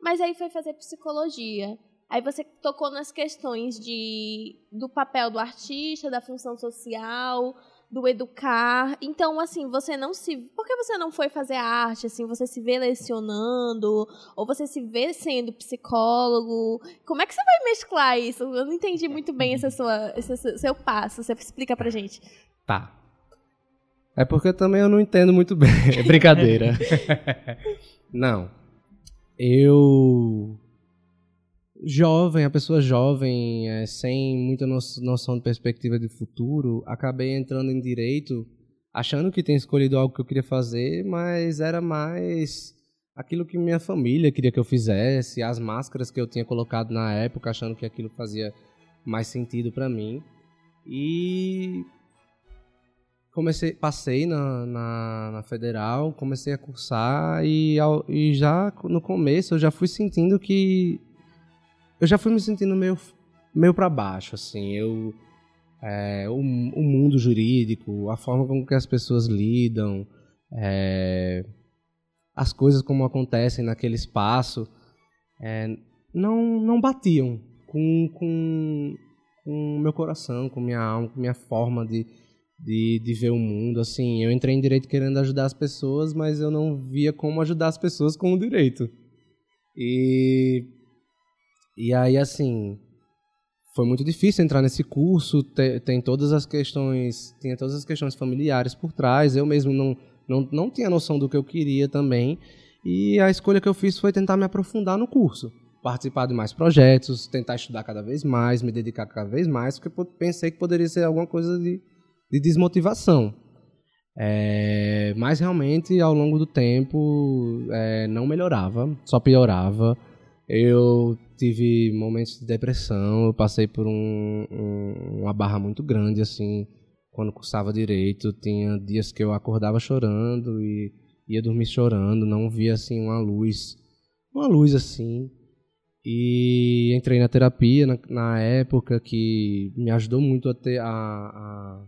mas aí foi fazer psicologia. Aí você tocou nas questões de, do papel do artista, da função social, do educar. Então, assim, você não se. Por que você não foi fazer arte? Assim, você se vê lecionando? Ou você se vê sendo psicólogo? Como é que você vai mesclar isso? Eu não entendi muito bem esse, sua, esse seu passo. Você explica pra gente. Tá. É porque também eu não entendo muito bem. É brincadeira. não eu jovem, a pessoa jovem, é, sem muita noção de perspectiva de futuro, acabei entrando em direito achando que tinha escolhido algo que eu queria fazer, mas era mais aquilo que minha família queria que eu fizesse, as máscaras que eu tinha colocado na época, achando que aquilo fazia mais sentido para mim. E comecei, passei na, na, na, federal, comecei a cursar e, ao, e já no começo eu já fui sentindo que eu já fui me sentindo meio meio para baixo, assim, eu é, o, o, mundo jurídico, a forma como que as pessoas lidam, é, as coisas como acontecem naquele espaço, é, não não batiam com com com meu coração, com minha alma, com minha forma de de, de ver o mundo. Assim, eu entrei em direito querendo ajudar as pessoas, mas eu não via como ajudar as pessoas com o direito. E, e aí, assim, foi muito difícil entrar nesse curso. Tem, tem todas as questões, tinha todas as questões familiares por trás. Eu mesmo não, não, não tinha noção do que eu queria também. E a escolha que eu fiz foi tentar me aprofundar no curso participar de mais projetos, tentar estudar cada vez mais, me dedicar cada vez mais, porque pensei que poderia ser alguma coisa de, de desmotivação. É, mas realmente, ao longo do tempo, é, não melhorava, só piorava. Eu tive momentos de depressão, eu passei por um, um, uma barra muito grande, assim, quando cursava direito. Tinha dias que eu acordava chorando e ia dormir chorando, não via, assim, uma luz, uma luz, assim. E entrei na terapia na, na época, que me ajudou muito a ter a, a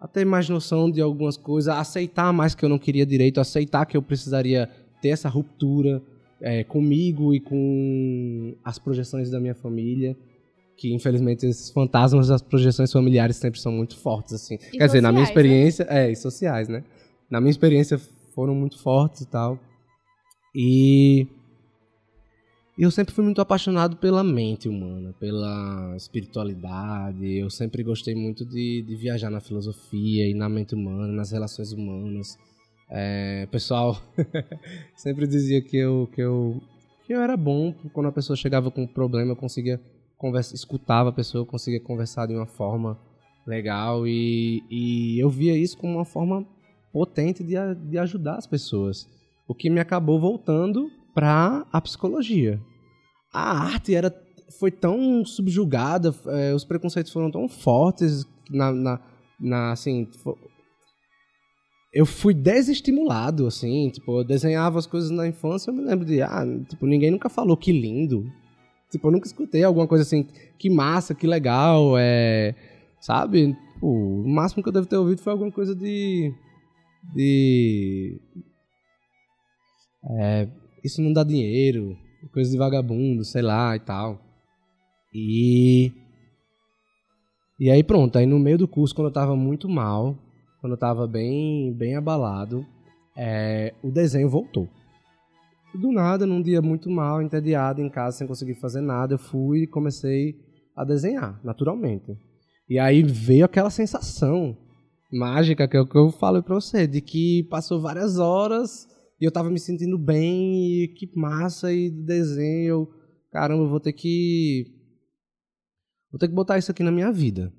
a ter mais noção de algumas coisas, aceitar mais que eu não queria direito, aceitar que eu precisaria ter essa ruptura é, comigo e com as projeções da minha família. Que infelizmente esses fantasmas das projeções familiares sempre são muito fortes, assim. E Quer sociais, dizer, na minha né? experiência. É, e sociais, né? Na minha experiência foram muito fortes e tal. E eu sempre fui muito apaixonado pela mente humana, pela espiritualidade. Eu sempre gostei muito de, de viajar na filosofia e na mente humana, nas relações humanas. É, pessoal sempre dizia que eu, que, eu, que eu era bom quando a pessoa chegava com um problema, eu conseguia conversa, escutava a pessoa, conseguia conversar de uma forma legal e, e eu via isso como uma forma potente de, de ajudar as pessoas. O que me acabou voltando para a psicologia. A arte era foi tão subjugada, eh, os preconceitos foram tão fortes na, na, na, assim, eu fui desestimulado, assim, tipo, eu desenhava as coisas na infância, eu me lembro de, ah, tipo, ninguém nunca falou que lindo. Tipo, eu nunca escutei alguma coisa assim, que massa, que legal, é, sabe? Tipo, o máximo que eu devo ter ouvido foi alguma coisa de de é, isso não dá dinheiro, coisa de vagabundo, sei lá e tal. E e aí pronto, aí no meio do curso quando eu tava muito mal, quando eu tava bem bem abalado, é, o desenho voltou. Do nada, num dia muito mal, entediado em casa, sem conseguir fazer nada, eu fui e comecei a desenhar, naturalmente. E aí veio aquela sensação mágica que eu, que eu falo pra você, de que passou várias horas e eu tava me sentindo bem, e que massa, e de desenho, caramba, eu vou ter que. Vou ter que botar isso aqui na minha vida.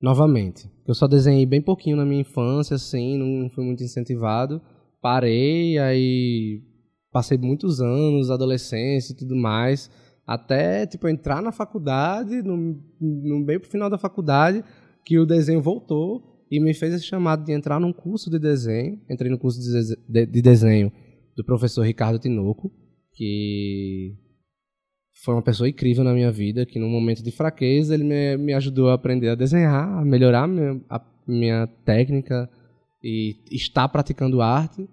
Novamente. Eu só desenhei bem pouquinho na minha infância, assim, não fui muito incentivado. Parei, aí passei muitos anos, adolescência e tudo mais, até tipo entrar na faculdade, no, no bem pro final da faculdade, que o desenho voltou e me fez esse chamado de entrar num curso de desenho. Entrei no curso de, de- de desenho do professor Ricardo Tinoco, que foi uma pessoa incrível na minha vida, que num momento de fraqueza ele me, me ajudou a aprender a desenhar, a melhorar minha, a minha técnica e estar praticando arte.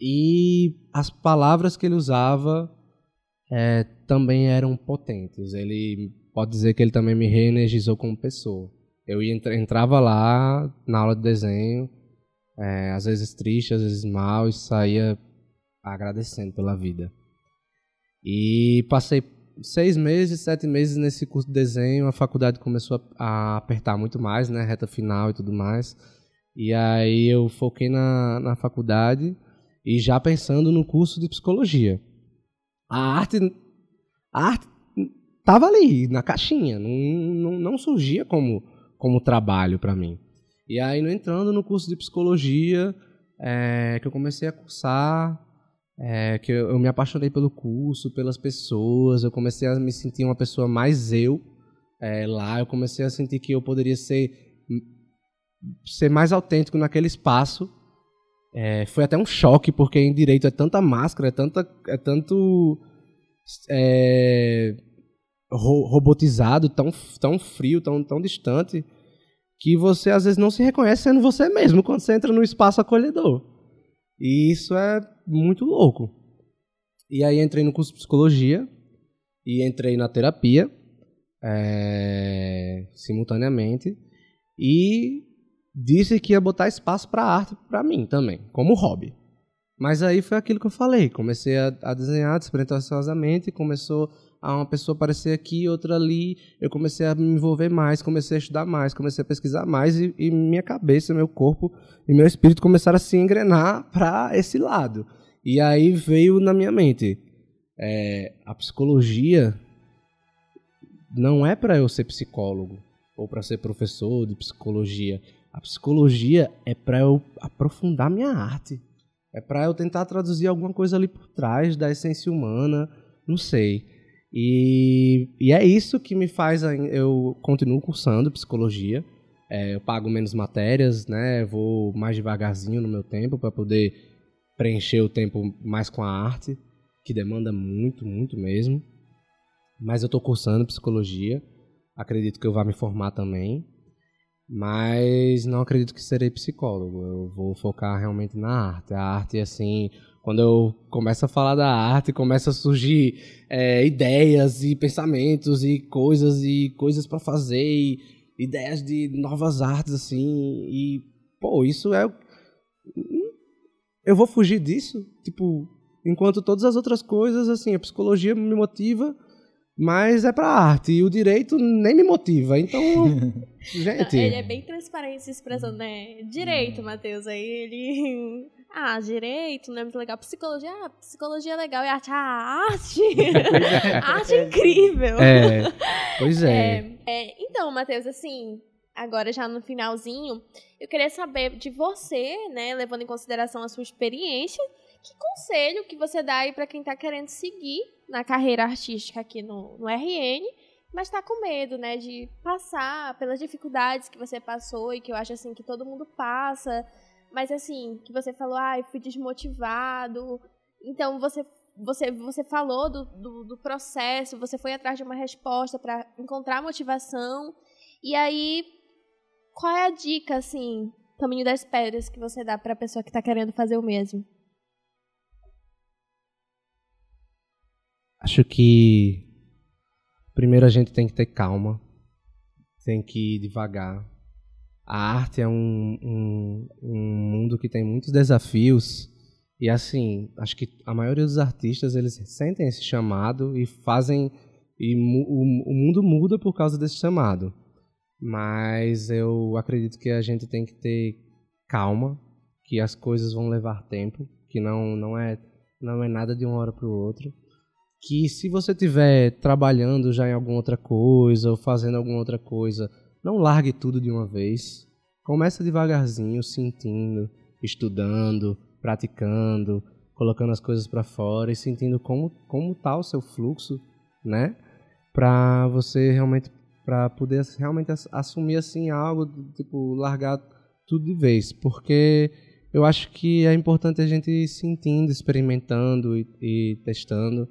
E as palavras que ele usava é, também eram potentes. Ele pode dizer que ele também me reenergizou como pessoa. Eu entrava lá na aula de desenho, é, às vezes triste, às vezes mal, e saía agradecendo pela vida. E passei seis meses, sete meses nesse curso de desenho. A faculdade começou a, apertar muito mais, né? Reta final e tudo mais. E aí eu foquei na, na faculdade e já pensando no curso de psicologia. A arte, a arte tava ali, na caixinha. Não, não, não surgia como, como trabalho para mim. E aí, entrando no curso de psicologia, é, que eu comecei a cursar, é, que eu, eu me apaixonei pelo curso, pelas pessoas, eu comecei a me sentir uma pessoa mais eu é, lá, eu comecei a sentir que eu poderia ser, ser mais autêntico naquele espaço. É, foi até um choque, porque em direito é tanta máscara, é, tanta, é tanto é, ro- robotizado, tão, tão frio, tão, tão distante, que você às vezes não se reconhece sendo você mesmo quando você entra no espaço acolhedor. E isso é muito louco. E aí entrei no curso de psicologia e entrei na terapia é, simultaneamente e disse que ia botar espaço para arte para mim também, como hobby. Mas aí foi aquilo que eu falei, comecei a, a desenhar despretensiosamente, começou a uma pessoa aparecer aqui, outra ali, eu comecei a me envolver mais, comecei a estudar mais, comecei a pesquisar mais e, e minha cabeça, meu corpo e meu espírito começaram a se engrenar para esse lado. E aí veio na minha mente, é, a psicologia não é para eu ser psicólogo ou para ser professor de psicologia. A psicologia é para eu aprofundar minha arte. É para eu tentar traduzir alguma coisa ali por trás da essência humana, não sei. E, e é isso que me faz eu continuo cursando psicologia. É, eu pago menos matérias, né? Vou mais devagarzinho no meu tempo para poder preencher o tempo mais com a arte, que demanda muito, muito mesmo. Mas eu estou cursando psicologia. Acredito que eu vá me formar também. Mas não acredito que serei psicólogo. Eu vou focar realmente na arte. A arte, assim, quando eu começo a falar da arte, começa a surgir é, ideias e pensamentos e coisas e coisas para fazer, e ideias de novas artes, assim. E, pô, isso é. Eu vou fugir disso? Tipo, enquanto todas as outras coisas, assim, a psicologia me motiva mas é pra arte. E o direito nem me motiva. Então, gente. Ele é bem transparente se expressando, né? Direito, Matheus. Aí ele. Ah, direito, não é muito legal. Psicologia, ah, psicologia é legal. E arte, ah, arte. arte é incrível. É. Pois é. é, é então, Matheus, assim, agora já no finalzinho, eu queria saber de você, né, levando em consideração a sua experiência, que conselho que você dá aí para quem está querendo seguir na carreira artística aqui no, no RN, mas está com medo, né, de passar pelas dificuldades que você passou e que eu acho assim que todo mundo passa, mas assim, que você falou, ah, fui desmotivado. Então você você, você falou do, do, do processo, você foi atrás de uma resposta para encontrar motivação. E aí, qual é a dica, assim, caminho das pedras que você dá para a pessoa que está querendo fazer o mesmo? Acho que primeiro a gente tem que ter calma, tem que ir devagar. A arte é um, um, um mundo que tem muitos desafios e assim, acho que a maioria dos artistas eles sentem esse chamado e fazem e o, o mundo muda por causa desse chamado. Mas eu acredito que a gente tem que ter calma, que as coisas vão levar tempo, que não não é não é nada de uma hora para o outro que se você estiver trabalhando já em alguma outra coisa ou fazendo alguma outra coisa, não largue tudo de uma vez. Começa devagarzinho, sentindo, estudando, praticando, colocando as coisas para fora e sentindo como como tá o seu fluxo, né? Para você realmente para poder realmente assumir assim algo, tipo largar tudo de vez, porque eu acho que é importante a gente ir sentindo, experimentando e, e testando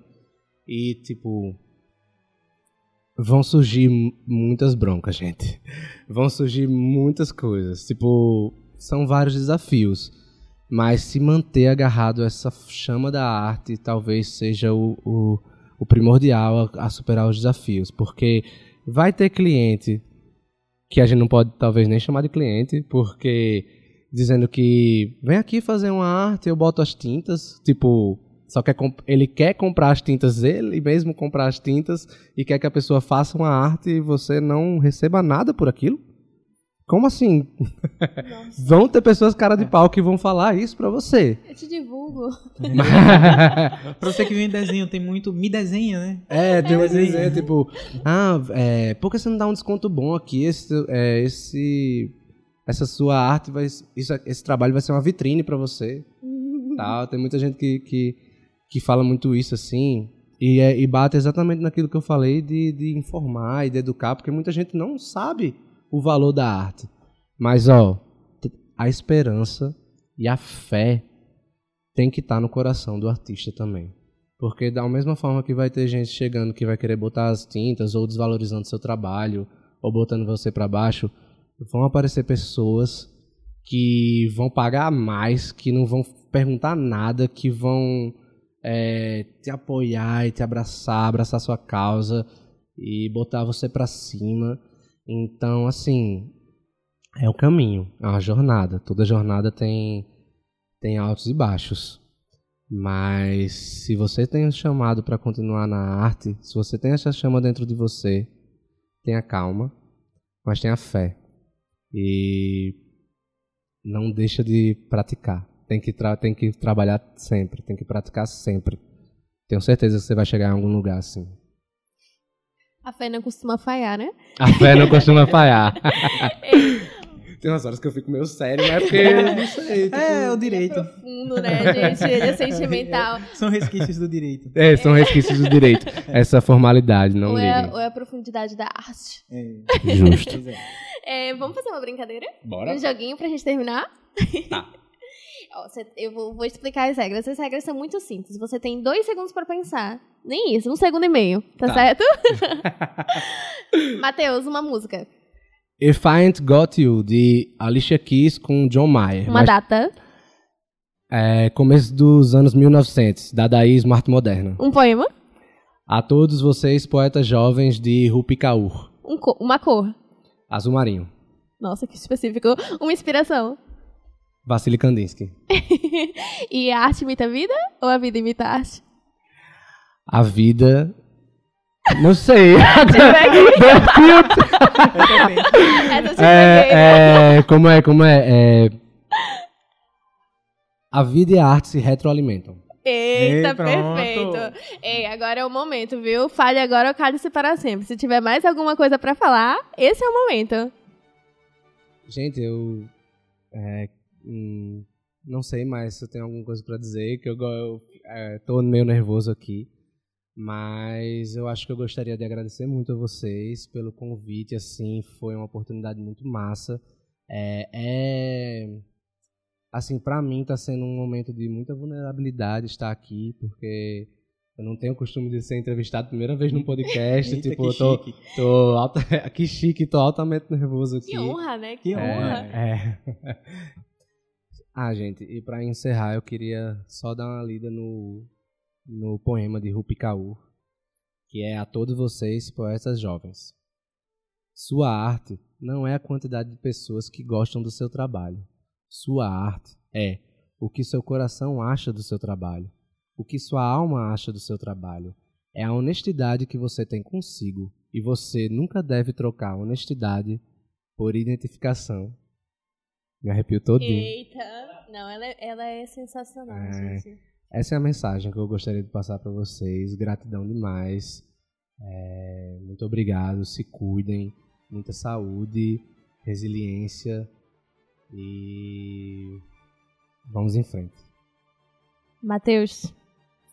e, tipo, vão surgir muitas broncas, gente. Vão surgir muitas coisas. Tipo, são vários desafios. Mas se manter agarrado a essa chama da arte talvez seja o, o, o primordial a, a, superar os desafios. Porque vai ter cliente que a gente não pode talvez nem chamar de cliente, porque dizendo que vem aqui fazer uma arte, eu boto as tintas, tipo, só que ele quer comprar as tintas ele mesmo comprar as tintas e quer que a pessoa faça uma arte e você não receba nada por aquilo? Como assim? vão ter pessoas cara de pau que vão falar isso pra você. Eu te divulgo. pra você que vem em desenho, tem muito. Me desenha, né? É, tem um desenho, tipo. Ah, é, por que você não dá um desconto bom aqui? Esse. É, esse essa sua arte vai. Isso, esse trabalho vai ser uma vitrine para você. Tal. Tem muita gente que, que que fala muito isso assim, e, é, e bate exatamente naquilo que eu falei de, de informar e de educar, porque muita gente não sabe o valor da arte. Mas, ó, a esperança e a fé tem que estar tá no coração do artista também. Porque da mesma forma que vai ter gente chegando que vai querer botar as tintas ou desvalorizando seu trabalho ou botando você para baixo, vão aparecer pessoas que vão pagar mais, que não vão perguntar nada, que vão é, te apoiar e te abraçar, abraçar sua causa e botar você para cima. Então, assim, é o caminho, é uma jornada. Toda jornada tem, tem altos e baixos. Mas se você tem um chamado para continuar na arte, se você tem essa chama dentro de você, tenha calma, mas tenha fé. E não deixa de praticar. Tem que, tem que trabalhar sempre, tem que praticar sempre. Tenho certeza que você vai chegar em algum lugar assim. A fé não costuma falhar, né? A fé não costuma falhar. Tem umas horas que eu fico meio sério, mas é porque eu não sei. Tipo... É, o direito. Profundo, né, gente? Ele é sentimental. São resquícios do direito. É, são resquícios do direito. Essa formalidade, não Ou é, ou é a profundidade da arte. É, Justo. é. É, vamos fazer uma brincadeira? Bora. Um joguinho pra gente terminar? Tá. Ó, cê- eu vou, vou explicar as regras. As regras são muito simples. Você tem dois segundos pra pensar. Nem isso, um segundo e meio. Tá, Tá. certo? Matheus, uma música. If I Ain't Got You, de Alicia Keys com John Mayer. Uma Mas, data. é, começo dos anos 1900, dadaísmo arte moderna. Um poema. A todos vocês, poetas jovens de Rupi Kaur. Um co- uma cor. Azul Marinho. Nossa, que específico. Uma inspiração. Vassili Kandinsky. E a arte imita a vida ou a vida imita a arte? A vida... Não sei. É, é, como é, como é? é... A vida e a arte se retroalimentam. Eita, Ei, perfeito. Ei, agora é o momento, viu? Fale agora ou cale-se para sempre. Se tiver mais alguma coisa pra falar, esse é o momento. Gente, eu é, hum, não sei mais se eu tenho alguma coisa pra dizer, que eu, eu é, tô meio nervoso aqui, mas eu acho que eu gostaria de agradecer muito a vocês pelo convite, assim, foi uma oportunidade muito massa. É, é assim, pra mim tá sendo um momento de muita vulnerabilidade estar aqui, porque eu não tenho o costume de ser entrevistado primeira vez num podcast, Eita, tipo, que eu tô, chique. tô alta, que chique, tô altamente nervoso aqui. Que honra, né? Que honra. honra. É, é. Ah, gente, e pra encerrar, eu queria só dar uma lida no, no poema de Rupi Kaur, que é A Todos Vocês, Poetas Jovens. Sua arte não é a quantidade de pessoas que gostam do seu trabalho. Sua arte é o que seu coração acha do seu trabalho, o que sua alma acha do seu trabalho. É a honestidade que você tem consigo, e você nunca deve trocar honestidade por identificação. Me arrepio todinho. Eita. Não, ela é, ela é sensacional, É. gente. Essa é a mensagem que eu gostaria de passar para vocês. Gratidão demais. É, muito obrigado. Se cuidem. Muita saúde, resiliência e vamos em frente. Matheus,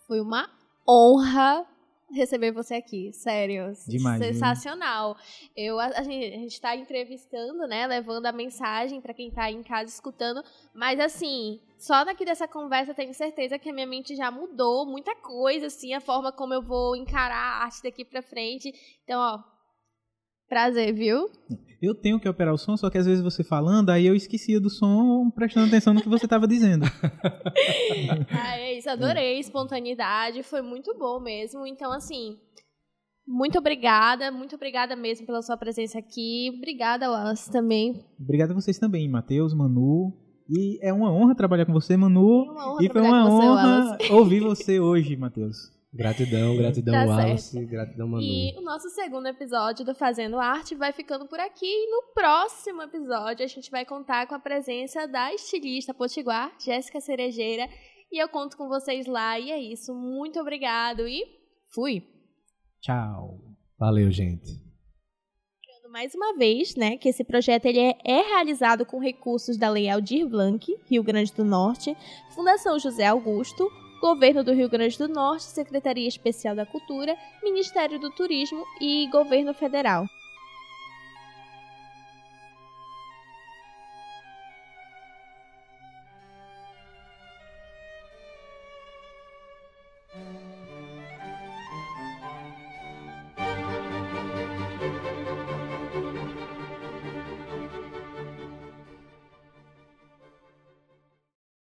foi uma honra receber você aqui, sério. Demais? Sensacional. Eu, a, a gente, a gente tá entrevistando, né, levando a mensagem pra quem tá em casa escutando, mas assim, só daqui dessa conversa eu tenho certeza que a minha mente já mudou muita coisa, assim, a forma como eu vou encarar a arte daqui pra frente. Então, ó, prazer, viu? Eu tenho que operar o som, só que às vezes você falando, aí eu esquecia do som, prestando atenção no que você estava dizendo. Ah, é isso, adorei, espontaneidade, foi muito bom mesmo. Então, assim, muito obrigada, muito obrigada mesmo pela sua presença aqui. Obrigada, Wallace, também. Obrigado a vocês também, Matheus, Manu. E é uma honra trabalhar com você, Manu. Honra e foi uma você, honra Wallace. ouvir você hoje, Matheus. Gratidão, gratidão, Tá Wallace. Gratidão, Manu. E o nosso segundo episódio do Fazendo Arte vai ficando por aqui. E no próximo episódio a gente vai contar com a presença da estilista potiguar, Jéssica Cerejeira. E eu conto com vocês lá. E é isso. Muito obrigado e fui! Tchau. Valeu, gente. Mais uma vez, né, que esse projeto ele é, é realizado com recursos da Lei Aldir Blanc, Rio Grande do Norte, Fundação José Augusto, Governo do Rio Grande do Norte, Secretaria Especial da Cultura, Ministério do Turismo e Governo Federal.